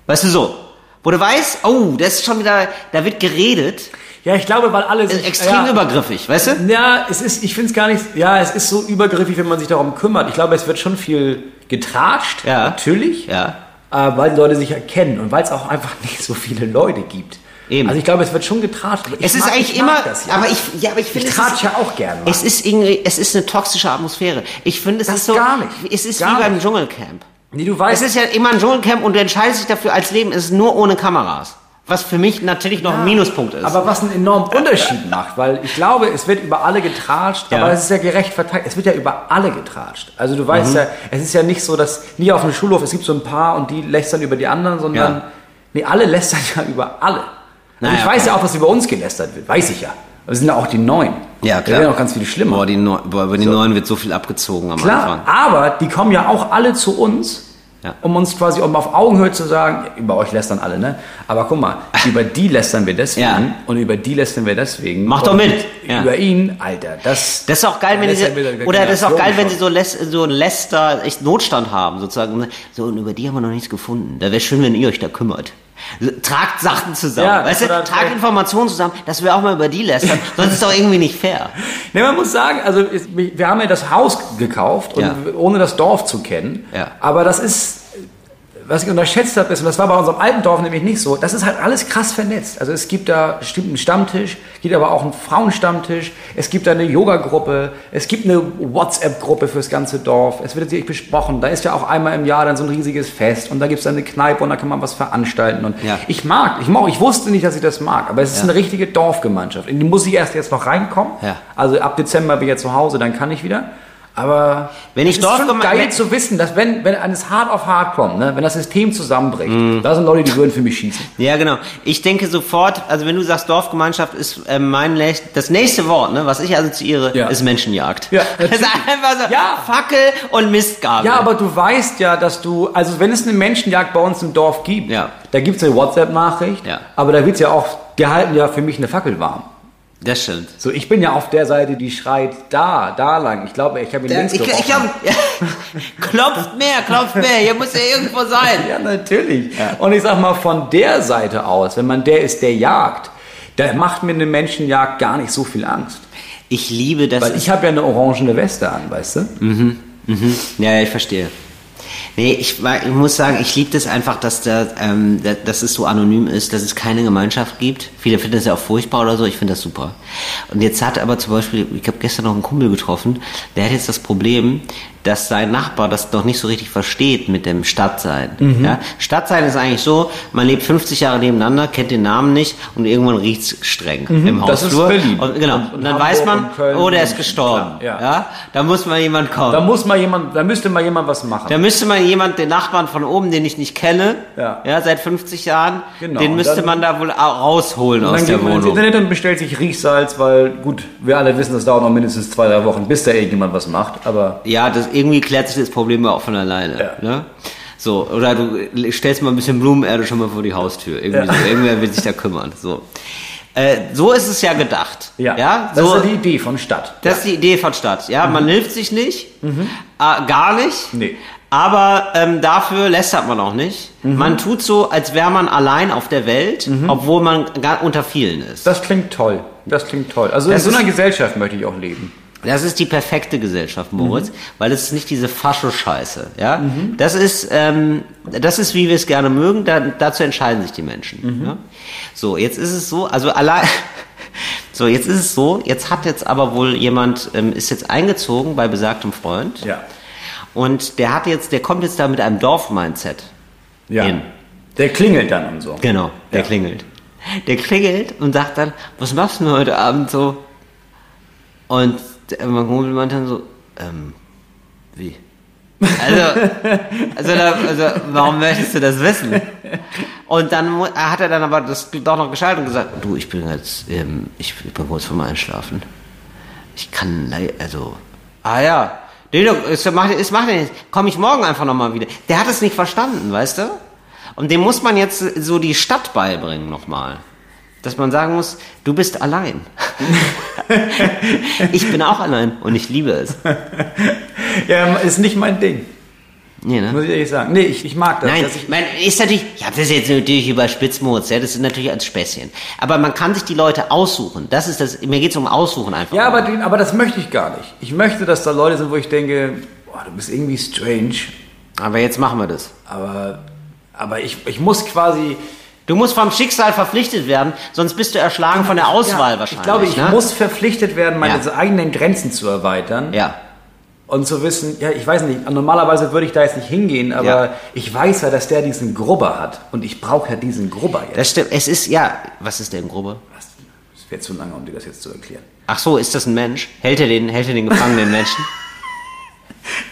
Weißt du so? Wo du weißt, oh, das ist schon wieder, da wird geredet. Ja, ich glaube, weil alle Ist sich, extrem ja, übergriffig, weißt du? Ja, es ist, ich finde es gar nicht, ja, es ist so übergriffig, wenn man sich darum kümmert. Ich glaube, es wird schon viel getratscht, Ja. natürlich, Ja. äh, weil die Leute sich erkennen und weil es auch einfach nicht so viele Leute gibt. Eben. Also ich glaube, es wird schon getratscht. Es ist mag- eigentlich immer, das, ja. aber ich, ja, aber ich finde, ich es ist- tratsche ja auch gerne. Es ist irgendwie, es ist eine toxische Atmosphäre. Ich finde, es Das ist so, gar nicht. es ist Gar wie beim nicht. Dschungelcamp. Nee, du Es weißt, ist ja immer ein Dschungelcamp und du entscheidest dich dafür als Leben, es ist nur ohne Kameras. Was für mich natürlich noch ein Minuspunkt ist. Aber was einen enormen Unterschied macht, weil ich glaube, es wird über alle getratscht, Ja. aber es ist ja gerecht verteilt. Es wird ja über alle getratscht. Also du Mhm. weißt ja, es ist ja nicht so, dass nie auf dem Schulhof, es gibt so ein paar und die lästern über die anderen, sondern Ja. nee, alle lästern ja über alle. Naja, ich weiß ja auch, dass über uns gelästert wird, weiß ich ja. Aber es sind ja auch die Neuen. ja, Da werden auch ganz viele schlimmer. Boah, die Neu boah, über die Neuen wird so viel abgezogen am Klar, Anfang. aber die kommen ja auch alle zu uns, Ja. um uns quasi um auf Augenhöhe zu sagen, über euch lästern alle, ne? Aber guck mal, über die lästern wir deswegen Ja. und über die lästern wir deswegen. Mach doch mit. Ja. Über ihn, Alter, das... Das ist auch geil, wenn diese, oder das ist auch geil, wenn sie so, läs, so einen Läster, echt Notstand haben, sozusagen. So, und über die haben wir noch nichts gefunden. Da wäre schön, wenn ihr euch da kümmert. Tragt Sachen zusammen, Ja, weißt du? Tragt Informationen zusammen, dass wir auch mal über die lästern. Sonst ist doch irgendwie nicht fair. Ne, man muss sagen, also wir haben ja das Haus gekauft, und Ja. ohne das Dorf zu kennen. Ja. Aber das ist, was ich unterschätzt habe, ist, und das war bei unserem alten Dorf nämlich nicht so, das ist halt alles krass vernetzt. Also es gibt da bestimmt einen Stammtisch, gibt aber auch einen Frauenstammtisch, es gibt da eine Yoga-Gruppe, es gibt eine WhatsApp-Gruppe fürs ganze Dorf, es wird sich besprochen, da ist ja auch einmal im Jahr dann so ein riesiges Fest und da gibt es dann eine Kneipe und da kann man was veranstalten. Und Ja. ich mag, ich mag, ich wusste nicht, dass ich das mag, aber es ist Ja. eine richtige Dorfgemeinschaft. In die muss ich erst jetzt noch reinkommen. Ja. Also ab Dezember bin ich ja zu Hause, dann kann ich wieder. Aber Wenn ich es ist schon Dorfgeme- geil zu wissen, dass wenn, wenn eines hart auf hart kommt, ne, wenn das System zusammenbricht, Mhm. da sind Leute, die würden für mich schießen. Ja, genau. Ich denke sofort, also wenn du sagst Dorfgemeinschaft ist äh, mein das nächste Wort, ne, was ich assoziiere, Ja. ist Menschenjagd. Ja, das ist einfach so Ja. Fackel und Mistgabel. Ja, aber du weißt ja, dass du, also wenn es eine Menschenjagd bei uns im Dorf gibt, Ja. da gibt es eine WhatsApp-Nachricht, Ja. aber da wird ja auch gehalten, ja für mich eine Fackel warm. Das stimmt. So, ich bin ja auf der Seite, die schreit da, da lang. Ich glaube, ich habe ihn links ich, ich glaub, klopft mehr, klopft mehr, hier muss ja irgendwo sein. Ja, natürlich. Und ich sag mal, von der Seite aus, wenn man der ist, der jagt, da macht mir eine Menschenjagd gar nicht so viel Angst. Ich liebe das. Weil ich habe ja eine orangene Weste an, weißt du? Ja, ja, ich verstehe. Nee, ich, ich muss sagen, ich liebe das einfach, dass, da, ähm, da- dass es so anonym ist, dass es keine Gemeinschaft gibt. Viele finden das ja auch furchtbar oder so, ich finde das super. Und jetzt hat aber zum Beispiel, ich habe gestern noch einen Kumpel getroffen, der hat jetzt das Problem, dass sein Nachbar das noch nicht so richtig versteht mit dem Stadtsein. Ja? Stadtsein ist eigentlich so, man lebt 50 Jahre nebeneinander, kennt den Namen nicht und irgendwann riecht's streng im das ist Hausflur. Berlin. Und, genau. Und- Und, und dann Hamburg weiß man, oh, der ist gestorben. ja. ja. Da muss mal jemand kommen. Da muss mal jemand, da müsste mal jemand was machen. Da müsste man jemand, den Nachbarn von oben, den ich nicht kenne, Ja. seit 50 Jahren, Genau, den müsste dann- man da wohl au- rausholen aus dann der geht man ins Wohnung. Internet und bestellt sich Riechsalz, weil gut, wir alle wissen, das dauert noch mindestens zwei, drei Wochen, bis da irgendjemand was macht. Aber Ja, das, irgendwie klärt sich das Problem ja auch von alleine. Ja. Ne? So, oder du stellst mal ein bisschen Blumenerde schon mal vor die Haustür. Irgendwie Ja. so. Irgendwer will sich da kümmern. So. Äh, so ist es ja gedacht. ja, ja? das so, ist ja die Idee von Stadt. Das ist die Idee von Stadt. Ja, man hilft sich nicht, äh, gar nicht. Nee. Aber ähm, dafür lästert man auch nicht. Man tut so, als wäre man allein auf der Welt, obwohl man gar unter vielen ist. Das klingt toll. Das klingt toll. Also Das in so einer ist- Gesellschaft möchte ich auch leben. Das ist die perfekte Gesellschaft, Moritz, weil es ist nicht diese Fascho-Scheiße. Ja? Das, ist, ähm, das ist, wie wir es gerne mögen, da, dazu entscheiden sich die Menschen. Ja? So, jetzt ist es so, also allein. So, jetzt ist es so, jetzt hat jetzt aber wohl jemand, ähm, ist jetzt eingezogen bei besagtem Freund. Ja. Und der hat jetzt, der kommt jetzt da mit einem Dorf-Mindset. Ja. Hin. Der klingelt dann und so. Genau, der Ja. klingelt. Der klingelt und sagt dann, was machst du denn heute Abend so? Und mein Kumpel meint dann so, ähm, wie? Also, also, da, also, warum möchtest du das wissen? Und dann hat er dann aber das doch noch geschaltet und gesagt, du, ich bin jetzt, ähm, ich, bin kurz vorm Einschlafen. Ich kann, also, ah ja, nee, es macht, es macht nichts. Komm ich morgen einfach nochmal wieder. Der hat es nicht verstanden, weißt du? Und dem muss man jetzt so die Stadt beibringen nochmal. Dass man sagen muss, du bist allein. ich bin auch allein und ich liebe es. Ja, ist nicht mein Ding. Nee, ne? Muss ich ehrlich sagen. Nee, ich, ich mag das. Nein, ich, man ist natürlich, ich habe das jetzt natürlich überspitzt, Moritz, ja, das ist natürlich als Späßchen. Aber man kann sich die Leute aussuchen. Das ist das, mir geht's um Aussuchen einfach. ja, aber, den, aber das möchte ich gar nicht. Ich möchte, dass da Leute sind, wo ich denke, boah, du bist irgendwie strange. aber jetzt machen wir das. Aber, aber ich, ich muss quasi. Du musst vom Schicksal verpflichtet werden, sonst bist du erschlagen von der Auswahl Ja, wahrscheinlich. Ich glaube, ich ne? muss verpflichtet werden, meine Ja. eigenen Grenzen zu erweitern. Ja. Und zu wissen, ja, ich weiß nicht, normalerweise würde ich da jetzt nicht hingehen, aber Ja. ich weiß ja, dass der diesen Grubber hat. Und ich brauche ja diesen Grubber jetzt. Das stimmt. Es ist, ja, was ist denn Grube? Das wäre zu lange, um dir das jetzt zu erklären. Ach so, ist das ein Mensch? Hält er den, hält er den gefangenen Menschen?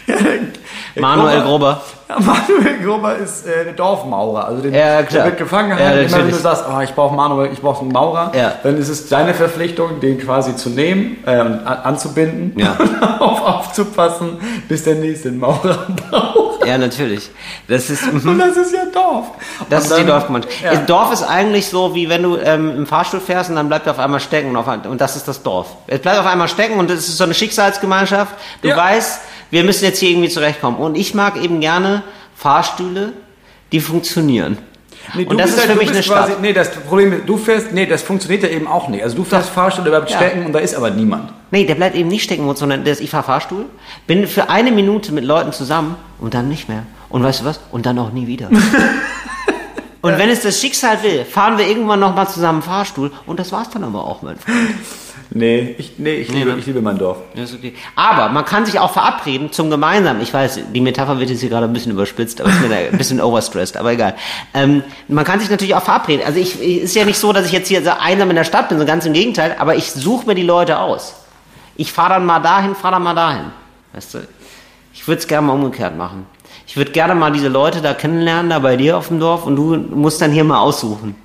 Manuel Gruber. Ja, Manuel Gruber ist äh, der Dorfmaurer. Also den, Ja, klar. der wird gefangen Ja. Immer wenn du sagst, oh, ich brauche Manuel, ich brauche einen Maurer, Ja. dann ist es deine Verpflichtung, den quasi zu nehmen, ähm, an, anzubinden Ja. und auf, aufzupassen, bis der nächste Maurer braucht. Ja, natürlich. Das ist, mhm. Und das ist ja Dorf. Das Und ist die dann- Dorfgemeinschaft. Ja. Dorf ist eigentlich so, wie wenn du ähm, im Fahrstuhl fährst und dann bleibt er auf einmal stecken und, auf, und das ist das Dorf. Es bleibt auf einmal stecken und es ist so eine Schicksalsgemeinschaft. Du weißt, wir müssen jetzt hier irgendwie zurechtkommen. Und ich mag eben gerne Fahrstühle, die funktionieren. Nee, und das ist halt- für mich eine Stadt. quasi- Nee, das Problem ist, du fährst, nee, das funktioniert ja eben auch nicht. Also du fährst Fahrstuhl, der bleibt Ja. stecken und da ist aber niemand. Nee, der bleibt eben nicht stecken, sondern das, ich fahr Fahrstuhl, bin für eine Minute mit Leuten zusammen und dann nicht mehr. Und weißt du was? Und dann auch nie wieder. und wenn es das Schicksal will, fahren wir irgendwann nochmal zusammen Fahrstuhl und das war's dann aber auch, mein Freund. Nee, ich, nee, ich, liebe, ne? ich liebe mein Dorf. Ja, ist okay. Aber man kann sich auch verabreden zum gemeinsamen. Ich weiß, die Metapher wird jetzt hier gerade ein bisschen überspitzt, aber ist mir ein bisschen overstressed, aber egal. Ähm, man kann sich natürlich auch verabreden. Also ich, ist ja nicht so, dass ich jetzt hier so einsam in der Stadt bin, so ganz im Gegenteil, aber ich suche mir die Leute aus. Ich fahre dann mal dahin, fahre dann mal dahin. Weißt du? Ich würde es gerne mal umgekehrt machen. Ich würde gerne mal diese Leute da kennenlernen, da bei dir auf dem Dorf, und du musst dann hier mal aussuchen.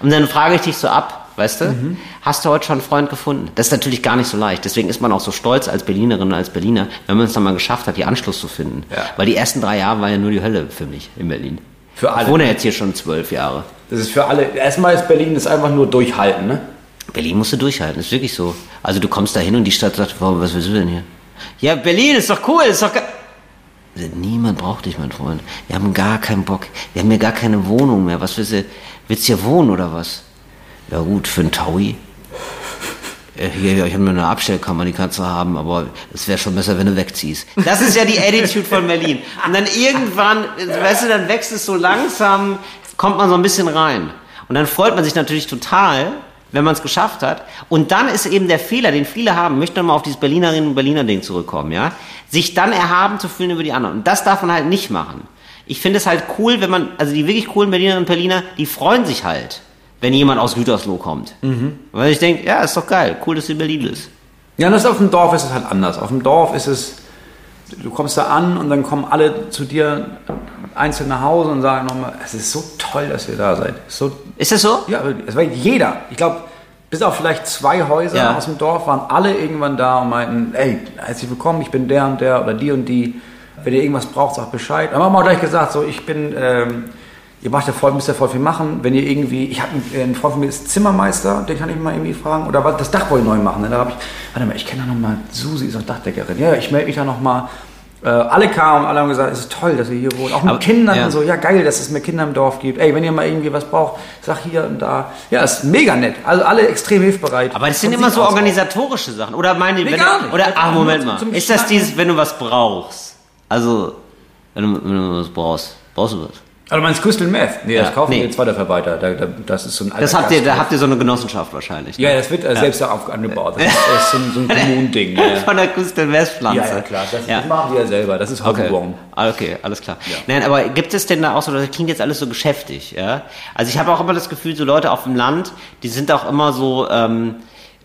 Und dann frage ich dich so ab, weißt du, hast du heute schon einen Freund gefunden? Das ist natürlich gar nicht so leicht. Deswegen ist man auch so stolz als Berlinerin und als Berliner, wenn man es dann mal geschafft hat, die Anschluss zu finden. Ja. Weil die ersten drei Jahre war ja nur die Hölle für mich in Berlin. Für alle. Ich wohne jetzt hier schon zwölf Jahre. Das ist für alle. Erstmal ist Berlin ist einfach nur durchhalten, ne? Berlin musst du durchhalten, ist wirklich so. Also du kommst da hin und die Stadt sagt, wow, was willst du denn hier? Ja, Berlin ist doch cool, ist doch geil. Also, Niemand braucht dich, mein Freund. Wir haben gar keinen Bock. Wir haben hier gar keine Wohnung mehr. Was willst du? Willst du hier wohnen oder was? Ja gut, für einen Taui. Äh, Hier, ich habe nur eine Abstellkammer, die kannst du haben, aber es wäre schon besser, wenn du wegziehst. Das ist ja die Attitude von Berlin. Und dann irgendwann, weißt du, dann wächst es so langsam, kommt man so ein bisschen rein. Und dann freut man sich natürlich total, wenn man es geschafft hat. Und dann ist eben der Fehler, den viele haben, möchte nochmal auf dieses Berlinerinnen und Berliner Ding zurückkommen, ja, sich dann erhaben zu fühlen über die anderen. Und das darf man halt nicht machen. Ich finde es halt cool, wenn man, also die wirklich coolen Berlinerinnen und Berliner, die freuen sich halt, wenn jemand aus Gütersloh kommt. Weil ich denke, ja, ist doch geil, cool, dass du in Berlin bist. Ja, das auf dem Dorf ist es halt anders. Auf dem Dorf ist es, du kommst da an und dann kommen alle zu dir einzeln nach Hause und sagen nochmal, es ist so toll, dass ihr da seid. So, Ist das so? ja, es war jeder. Ich glaube, bis auf vielleicht zwei Häuser Ja. aus dem Dorf waren alle irgendwann da und meinten, ey, herzlich willkommen, ich bin der und der oder die und die. Wenn ihr irgendwas braucht, sagt Bescheid. Aber haben wir auch gleich gesagt, so ich bin, ähm, ihr macht ja voll, müsst ja voll viel machen. Wenn ihr irgendwie, ich habe einen, einen Freund von mir ist Zimmermeister, den kann ich mal irgendwie fragen. Oder was, das Dach wollte ich neu machen. Ne? Da habe ich, warte mal, ich kenne da noch mal, Susi ist auch Dachdeckerin. Ja, ich melde mich da noch mal. Äh, alle kamen und alle haben gesagt, es ist toll, dass ihr hier wohnt. Auch mit Aber- Kindern ja. und so. Ja, geil, dass es mehr Kinder im Dorf gibt. Ey, wenn ihr mal irgendwie was braucht, sag hier und da. Ja, ist mega nett. Also alle extrem hilfsbereit. Aber das sind immer so aus auch. organisatorische Sachen. Oder meine, Nee, wenn du, oder, Einfach ach, Moment mal. Ist das dieses, wenn du was brauchst? Also, wenn du, wenn du was brauchst, brauchst du was? Also du meinst Crystal Meth? Nee, Ja, das kaufen nee. wir jetzt weiter weiter. Da, da, das ist so ein Das habt ihr, da habt ihr so eine Genossenschaft wahrscheinlich. ne? Ja, das wird äh, selbst da auf, angebaut. Das ist, das ist so ein, so ein Kommunending. Ja, Von der Crystal West Pflanze. ja, ja, klar. Das, Ja. das machen wir ja selber. Das ist Okay. homegrown. Ah, okay, alles klar. Nein, aber gibt es denn da auch so, das klingt jetzt alles so geschäftig, ja? Also ich habe auch immer das Gefühl, so Leute auf dem Land, die sind auch immer so, ähm,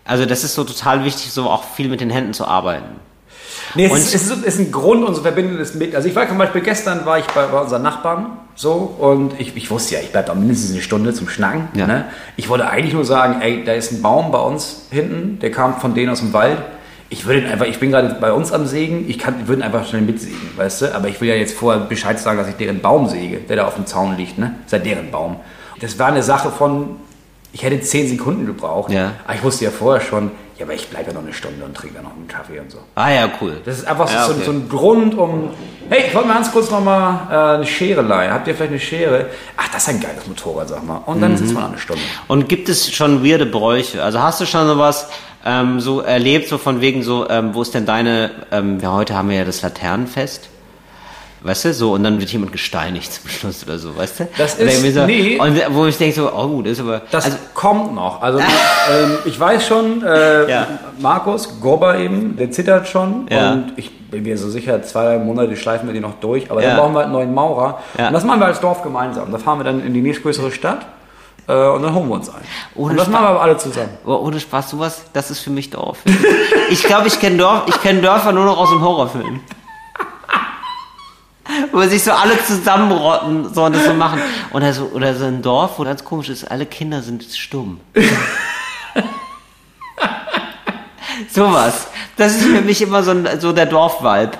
also das ist so total wichtig, so auch viel mit den Händen zu arbeiten. Nee, es, Und- ist, es ist, es ist ein Grund und so verbindet es mit. Also ich war zum Beispiel gestern war ich bei, bei unseren Nachbarn so und ich, ich wusste ja, ich bleibe da mindestens eine Stunde zum Schnacken. Ja. Ne? Ich wollte eigentlich nur sagen, ey, da ist ein Baum bei uns hinten, der kam von denen aus dem Wald. Ich würde einfach, ich bin gerade bei uns am Sägen, ich kann, würde einfach schnell mitsägen, weißt du? Aber ich will ja jetzt vorher Bescheid sagen, dass ich deren Baum säge, der da auf dem Zaun liegt, ne? Das ist ja deren Baum. Das war eine Sache von, ich hätte zehn Sekunden gebraucht. Ja. Aber ich wusste ja vorher schon, Ja, aber ich bleibe ja noch eine Stunde und trinke dann noch einen Kaffee und so. Ah ja, cool. Das ist einfach so, Ja, so, okay. so ein Grund, um. Hey, ich wollte mal ganz kurz nochmal äh, eine Schere leihen. Habt ihr vielleicht eine Schere? Ach, das ist ein geiles Motorrad, sag mal. Und dann sitzt man noch eine Stunde. Und gibt es schon weirde Bräuche? Also hast du schon sowas ähm, so erlebt, so von wegen so, ähm, wo ist denn deine, ähm, ja, heute haben wir ja das Laternenfest. Weißt du, so, und dann wird jemand gesteinigt zum Schluss oder so, weißt du? Das ist- so, nee. Und wo ich denke so, oh, das ist aber, Das also, kommt noch. Also ähm, ich weiß schon, äh, Ja. Markus Gorber eben, der zittert schon. Ja. Und ich bin mir so sicher, zwei, drei Monate schleifen wir die noch durch. Aber Ja. dann brauchen wir halt einen neuen Maurer. Und das machen wir als Dorf gemeinsam. Da fahren wir dann in die nächstgrößere Stadt. Äh, und dann holen wir uns ein. Ohne und das Spaß. machen wir aber alle zusammen. oh, ohne Spaß, sowas, das ist für mich Dorf. Ich glaube, ich kenne Dorf, ich kenne Dörfer nur noch aus dem Horrorfilm. Wo sich so alle zusammenrotten, so und das so machen. Oder so, oder so ein Dorf, wo ganz komisch ist, alle Kinder sind stumm. Sowas. Das ist für mich immer so, ein, so der Dorfvibe.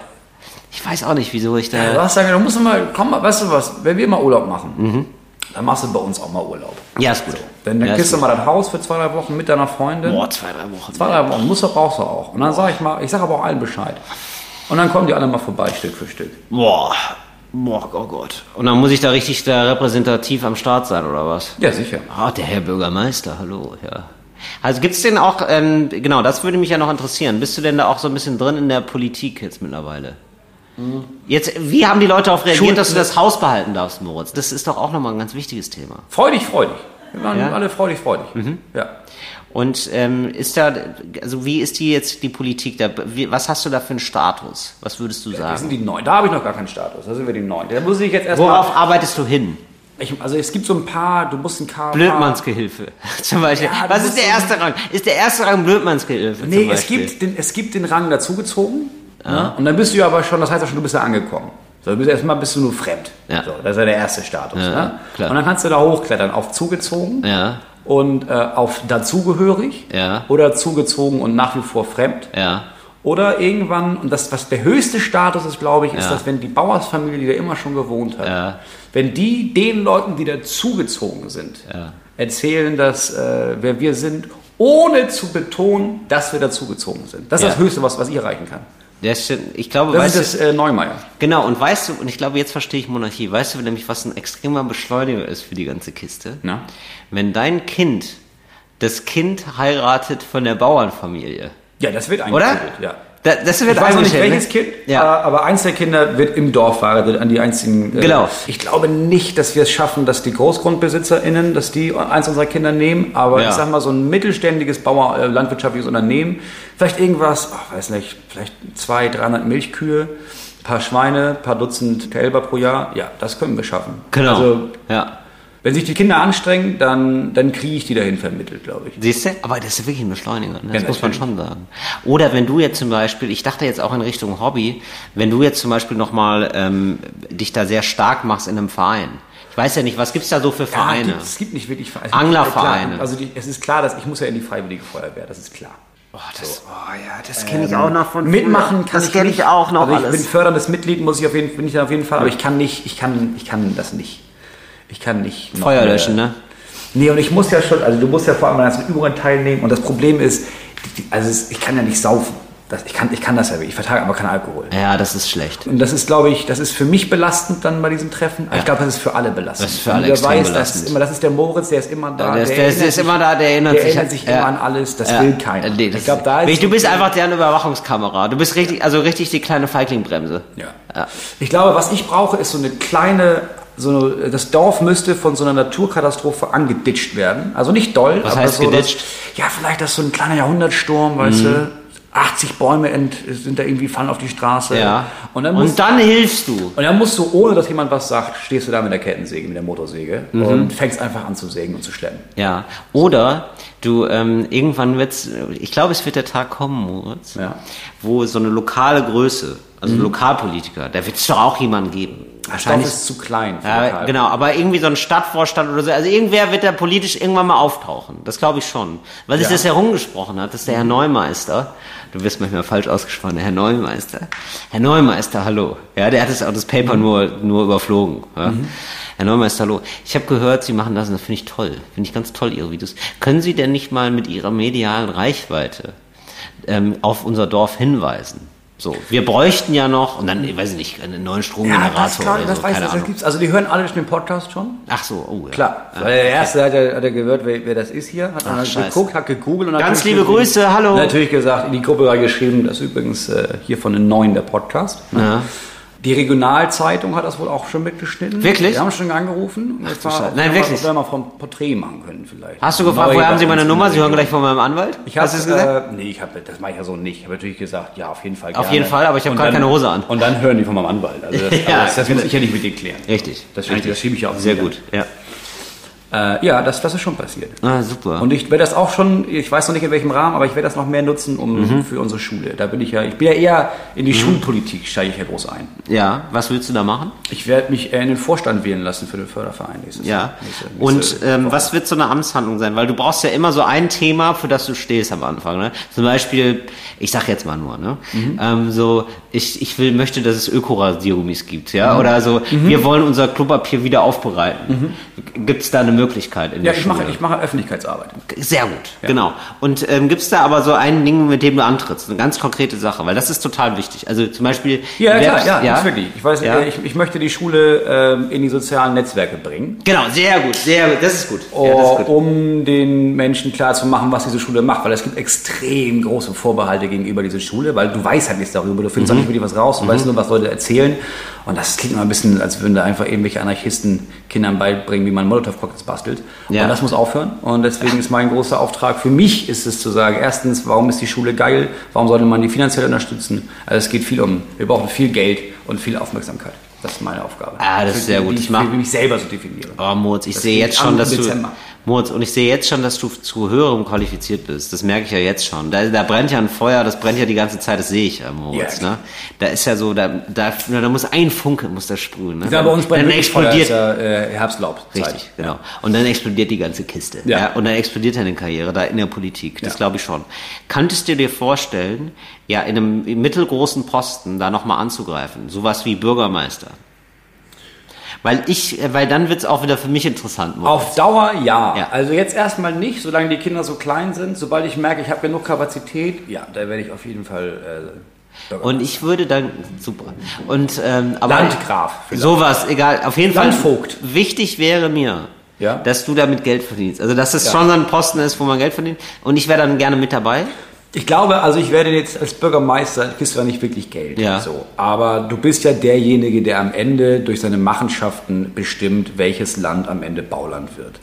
Ich weiß auch nicht, wieso ich Du da. hast sagen, du musst mal, komm mal, weißt du was, wenn wir mal Urlaub machen, dann machst du bei uns auch mal Urlaub. Ja, ist gut. Dann, dann ja, kriegst du mal das Haus für zwei, drei Wochen mit deiner Freundin. Boah, zwei, drei Wochen. Zwei, drei Wochen, musst du, brauchst du auch. Und dann sage ich mal, ich sage aber auch allen Bescheid. Und dann kommen die alle mal vorbei, Stück für Stück. Boah. Boah, oh Gott. Und dann muss ich da richtig da repräsentativ am Start sein, oder was? Ja, sicher. Ah, der Herr Bürgermeister, hallo, ja. Also gibt's denn auch, ähm, genau, das würde mich ja noch interessieren. Bist du denn da auch so ein bisschen drin in der Politik jetzt mittlerweile? Jetzt, wie haben die Leute darauf reagiert, Schuld- dass du das Haus behalten darfst, Moritz? Das ist doch auch nochmal ein ganz wichtiges Thema. Freudig, freudig. Wir waren Ja? Mhm. alle freudig, freudig. Ja. Und ähm, ist da, also wie ist die jetzt die Politik da? Wie, was hast du da für einen Status? Was würdest du sagen? sind die Neuen. Da habe ich noch gar keinen Status. Da sind wir die Neuen. Da muss ich jetzt erstmal. Worauf arbeitest du hin? Ich, also es gibt so ein paar, du musst ein paar. Blödmannsgehilfe zum Beispiel. Ja, Was ist der erste Rang? Ist der erste Rang Blödmannsgehilfe? Nee, es gibt, den, es gibt den Rang dazugezogen. Ne? Und dann bist du ja aber schon, das heißt ja schon, du bist ja angekommen. So, du bist erstmal bist du nur fremd. Ja. So, das ist ja der erste Status. Ja, ne? Und dann kannst du da hochklettern auf zugezogen Ja, und äh, auf dazugehörig Ja. oder zugezogen und nach wie vor fremd. ja. Oder irgendwann, und das, was der höchste Status ist, glaube ich, ist, Ja. dass wenn die Bauersfamilie, die da immer schon gewohnt hat, wenn die den Leuten, die da zugezogen sind, erzählen, dass äh, wer wir sind, ohne zu betonen, dass wir dazugezogen sind. Das ist das Höchste, was, was ich erreichen kann. Das stimmt. Ich glaube, Das weißt ist das äh, Neumeier. genau, und weißt du, und ich glaube, jetzt verstehe ich Monarchie. Weißt du nämlich, was ein extremer Beschleuniger ist für die ganze Kiste? Na? Wenn dein Kind das Kind heiratet von der Bauernfamilie. Ja, das wird Oder? eingeführt, ja. Da, das wird Ich weiß noch nicht welches ne? Kind, Ja. äh, aber eins der Kinder wird im Dorf verheiratet, an die einzigen. äh, Genau. Ich glaube nicht, dass wir es schaffen, dass die GroßgrundbesitzerInnen, dass die eins unserer Kinder nehmen, aber Ja. ich sag mal, so ein mittelständiges Bauer, äh, landwirtschaftliches Unternehmen, vielleicht irgendwas, ach, weiß nicht, vielleicht 200, 300 Milchkühe, ein paar Schweine, ein paar Dutzend Kälber pro Jahr, ja, das können wir schaffen. Genau. Also, ja. Wenn sich die Kinder anstrengen, dann, dann kriege ich die dahin vermittelt, glaube ich. Siehst du? Aber das ist wirklich ein Beschleuniger, ne? das Ja, muss man schon sagen. Oder wenn du jetzt zum Beispiel, ich dachte jetzt auch in Richtung Hobby, wenn du jetzt zum Beispiel nochmal ähm, dich da sehr stark machst in einem Verein. Ich weiß ja nicht, was gibt's da so für Vereine? Ja, es gibt nicht wirklich Vereine. Anglervereine. Klar, Also die, es ist klar, dass ich muss ja in die Freiwillige Feuerwehr, das ist klar. oh, das, oh ja, das kenne ich auch noch von Mitmachen kann Das ich kenne nicht. ich auch noch also ich alles. bin förderndes Mitglied, muss ich auf jeden, bin ich auf jeden Fall, aber ich kann nicht, ich kann, ich kann das nicht. Ich kann nicht. Feuer löschen, ne? Nee, und ich muss ja schon, also du musst ja vor allem an ganzen Übungen teilnehmen und das Problem ist, also ich kann ja nicht saufen. Das, ich, kann, ich kann das ja, ich vertrage aber keinen Alkohol. Ja, das ist schlecht. Und das ist, glaube ich, das ist für mich belastend dann bei diesem Treffen. Aber ich glaube, das ist für alle belastend. Das ist für alle weiß, das belastend. ist, immer, das ist der Moritz, der ist immer da. Der, ist- der, ist- der ist sich- immer da, der erinnert der sich. erinnert sich ja. immer an alles, das Ja. will keiner. Nee, das ich glaube, da ist du bist einfach deren Überwachungskamera. Du bist richtig, also richtig die kleine Feigling-Bremse. Ja. Ja. Ich glaube, was ich brauche, ist so eine kleine, so das Dorf müsste von so einer Naturkatastrophe angeditscht werden. Also nicht doll, Was aber heißt so, geditscht? Dass, ja, vielleicht das so ein kleiner Jahrhundertsturm, weißt du. 80 Bäume ent, sind da irgendwie fallen auf die Straße. Ja. Und dann, musst, Und dann hilfst du. und dann musst du, ohne dass jemand was sagt, stehst du da mit der Kettensäge, mit der Motorsäge Mhm. und fängst einfach an zu sägen und zu schleppen. Ja. Oder du, ähm, irgendwann wird's, ich glaube, es wird der Tag kommen, Moritz, Ja. wo so eine lokale Größe, also Lokalpolitiker, da wird es doch auch jemanden geben. Dorf ist zu klein. Ja, genau, aber irgendwie so ein Stadtvorstand oder so. Also irgendwer wird da politisch irgendwann mal auftauchen. Das glaube ich schon. Weil sich Ja. das herumgesprochen hat, dass der Herr Neumeister, du wirst manchmal falsch ausgesprochen, der Herr Neumeister. Herr Neumeister, hallo. Ja, der hat das, auch das Paper nur, nur überflogen. Ja. Herr Neumeister, hallo. Ich habe gehört, Sie machen das und das finde ich toll. Finde ich ganz toll, Ihre Videos. Können Sie denn nicht mal mit Ihrer medialen Reichweite ähm, auf unser Dorf hinweisen. So, wir bräuchten ja noch, und dann, ich weiß nicht, einen neuen Stromgenerator das, klar, oder so, das weiß ich, keine das Ahnung. gibt's. Also die hören alle schon den Podcast schon. Ach so, oh ja. Klar, Ja. weil der erste hat er, hat er gehört, wer, wer das ist hier, hat dann Scheiße. geguckt, hat gegoogelt und hat Ganz liebe Grüße, hallo. Natürlich gesagt, in die Gruppe reingeschrieben, das ist übrigens äh, hier von den Neuen der Podcast. Ja. Die Regionalzeitung hat das wohl auch schon mitgeschnitten. Wirklich? Wir haben schon angerufen. Ach, Scheiße. Nein, wirklich? Ob wir mal vom Porträt machen können vielleicht. Hast du gefragt, woher haben Sie meine Nummer? Sie hören gleich von meinem Anwalt? Ich Hast du es gesagt? Äh, nee, ich hab, das mache ich ja so nicht. Ich habe natürlich gesagt, ja, auf jeden Fall Auf gerne. jeden Fall, aber ich habe gerade keine Hose an. Und dann hören die von meinem Anwalt. Also das, Ja, aber das, das muss ich ja nicht mit dir klären. Richtig. Das, das schiebe ich ja auch Sehr wieder. gut, ja. Äh, ja, das, das ist schon passiert. Ah, super. Und ich werde das auch schon, ich weiß noch nicht in welchem Rahmen, aber ich werde das noch mehr nutzen um, Mhm. für unsere Schule. Da bin ich ja, ich bin ja eher in die Schulpolitik, steige ich ja groß ein. ja, was willst du da machen? Ich werde mich in den Vorstand wählen lassen für den Förderverein nächstes Ja. Jahr. Nächste- nächste Und ähm, was wird so eine Amtshandlung sein? Weil du brauchst ja immer so ein Thema, für das du stehst am Anfang. Ne? Zum Beispiel, ich sag jetzt mal nur, ne? Mhm. Ähm, so, ich, ich will, möchte, dass es Ökorasiergummis gibt, ja? Mhm. Oder so, wir wollen unser Klopapier wieder aufbereiten. Gibt es da eine Möglichkeit in Ja, der ich Schule? mache, ich mache Öffentlichkeitsarbeit. Sehr gut, genau. Und ähm, gibt es da aber so ein Ding, mit dem du antrittst? Eine ganz konkrete Sache, weil das ist total wichtig. Also zum Beispiel... Ja, klar, Werbs- ja, ja. wirklich. Ich weiß, Ja. äh, ich, ich möchte die Schule ähm, in die sozialen Netzwerke bringen. Genau, sehr gut, sehr gut. Das ist gut. Ja, das ist gut. um den Menschen klar zu machen, was diese Schule macht, weil es gibt extrem große Vorbehalte gegenüber dieser Schule, weil du weißt halt nichts darüber, du findest auch nicht wirklich was raus, du weißt nur, was Leute erzählen und das klingt immer ein bisschen, als würden da einfach irgendwelche Anarchisten Kindern beibringen, wie man Molotow-Cocktails bastelt Ja. und das muss aufhören und deswegen ist mein großer Auftrag für mich ist es zu sagen, erstens, warum ist die Schule geil, warum sollte man die finanziell unterstützen, also es geht viel um, wir brauchen viel Geld und viel Aufmerksamkeit. Das ist meine Aufgabe. Ah, das ist sehr gut. Die Ich ich mach- für mich selber so definiere. Oh, Moritz, ich Das sehe jetzt schon, dass du Dezember. Moritz, und ich sehe jetzt schon, dass du zu höherem qualifiziert bist. Das merke ich ja jetzt schon. Da, da brennt ja ein Feuer, das brennt ja die ganze Zeit, das sehe ich ja, Moritz. Ja. Ne? Da ist ja so, da, da, da muss ein Funke muss da sprühen. Ne? Ja, bei uns brennt dann wirklich Feuer, explodiert. ist ja, äh, Herbstlaub. Richtig, genau. Und dann explodiert die ganze Kiste. Ja. Ja. Und dann explodiert deine Karriere da in der Politik. Das glaube ich schon. Könntest du dir vorstellen, ja, in einem mittelgroßen Posten da nochmal anzugreifen? Sowas wie Bürgermeister. Weil ich, äh, weil dann wird's auch wieder für mich interessant. Moritz. Auf Dauer ja. Ja. Also jetzt erstmal nicht, solange die Kinder so klein sind. Sobald ich merke, ich habe genug Kapazität, ja, da werde ich auf jeden Fall äh. Und ich würde dann super. Und ähm, aber Landgraf vielleicht. sowas, egal. Auf jeden Fall. Landvogt. Wichtig wäre mir, Ja. dass du damit Geld verdienst. Also dass es Ja. schon so ein Posten ist, wo man Geld verdient. Und ich wäre dann gerne mit dabei. Ich glaube, also ich werde jetzt als Bürgermeister, kriegst du ja nicht wirklich Geld. Ja. So. Aber du bist ja derjenige, der am Ende durch seine Machenschaften bestimmt, welches Land am Ende Bauland wird.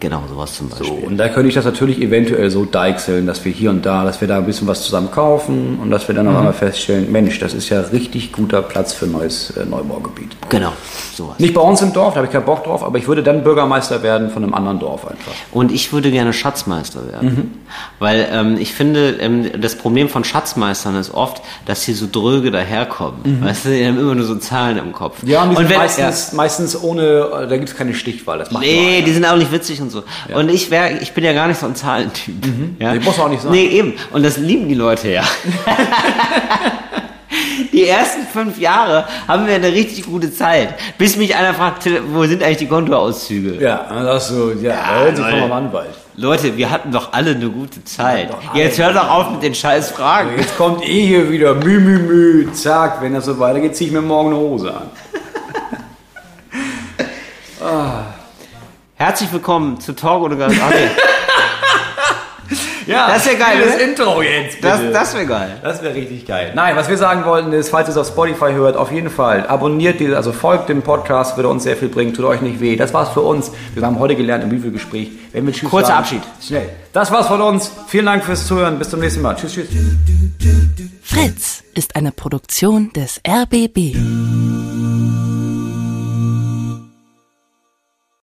Genau, sowas zum Beispiel. So, und da könnte ich das natürlich eventuell so deichseln, dass wir hier und da, dass wir da ein bisschen was zusammen kaufen und dass wir dann auf einmal feststellen, Mensch, das ist ja richtig guter Platz für ein neues äh, Neubaugebiet. Genau, sowas. Nicht bei uns im Dorf, da habe ich keinen Bock drauf, aber ich würde dann Bürgermeister werden von einem anderen Dorf einfach. Und ich würde gerne Schatzmeister werden. Mhm. Weil ähm, ich finde, ähm, das Problem von Schatzmeistern ist oft, dass sie so dröge daherkommen. Weißt du, die haben immer nur so Zahlen im Kopf. Mhm. Ja, und die sind wenn- meistens, meistens ohne, äh, da gibt es keine Stichwahl, das macht Nee, die sind auch nicht witzig und so. Und ich wäre, ich bin ja gar nicht so ein Zahlentyp. Ja? Nee, muss auch nicht sein. Nee, eben. Und das lieben die Leute ja. die ersten fünf Jahre haben wir eine richtig gute Zeit. Bis mich einer fragt, wo sind eigentlich die Kontoauszüge? Ja, und das so, ja, Ja, ja Leute. kommen am Anwalt. Leute, wir hatten doch alle eine gute Zeit. Jetzt hör doch auf mit den scheiß Fragen. Jetzt kommt eh hier wieder mü, mü, mü, zack, wenn das so weitergeht, ziehe ich mir morgen eine Hose an. Herzlich willkommen zu Talk oder Gast. Ach, nee. Ja, Das ja geil, Das ne? Intro jetzt, bitte. Das, das wäre geil. Das wäre richtig geil. Nein, was wir sagen wollten ist, falls ihr es auf Spotify hört, auf jeden Fall abonniert die, also folgt dem Podcast, würde uns sehr viel bringen, tut euch nicht weh. Das war's für uns. Wir haben heute gelernt im Bibelgespräch. Wenn wir Tschüss Kurzer sagen, Abschied. Schnell. Das war's von uns. Vielen Dank fürs Zuhören. Bis zum nächsten Mal. Tschüss, tschüss. Fritz ist eine Produktion des RBB.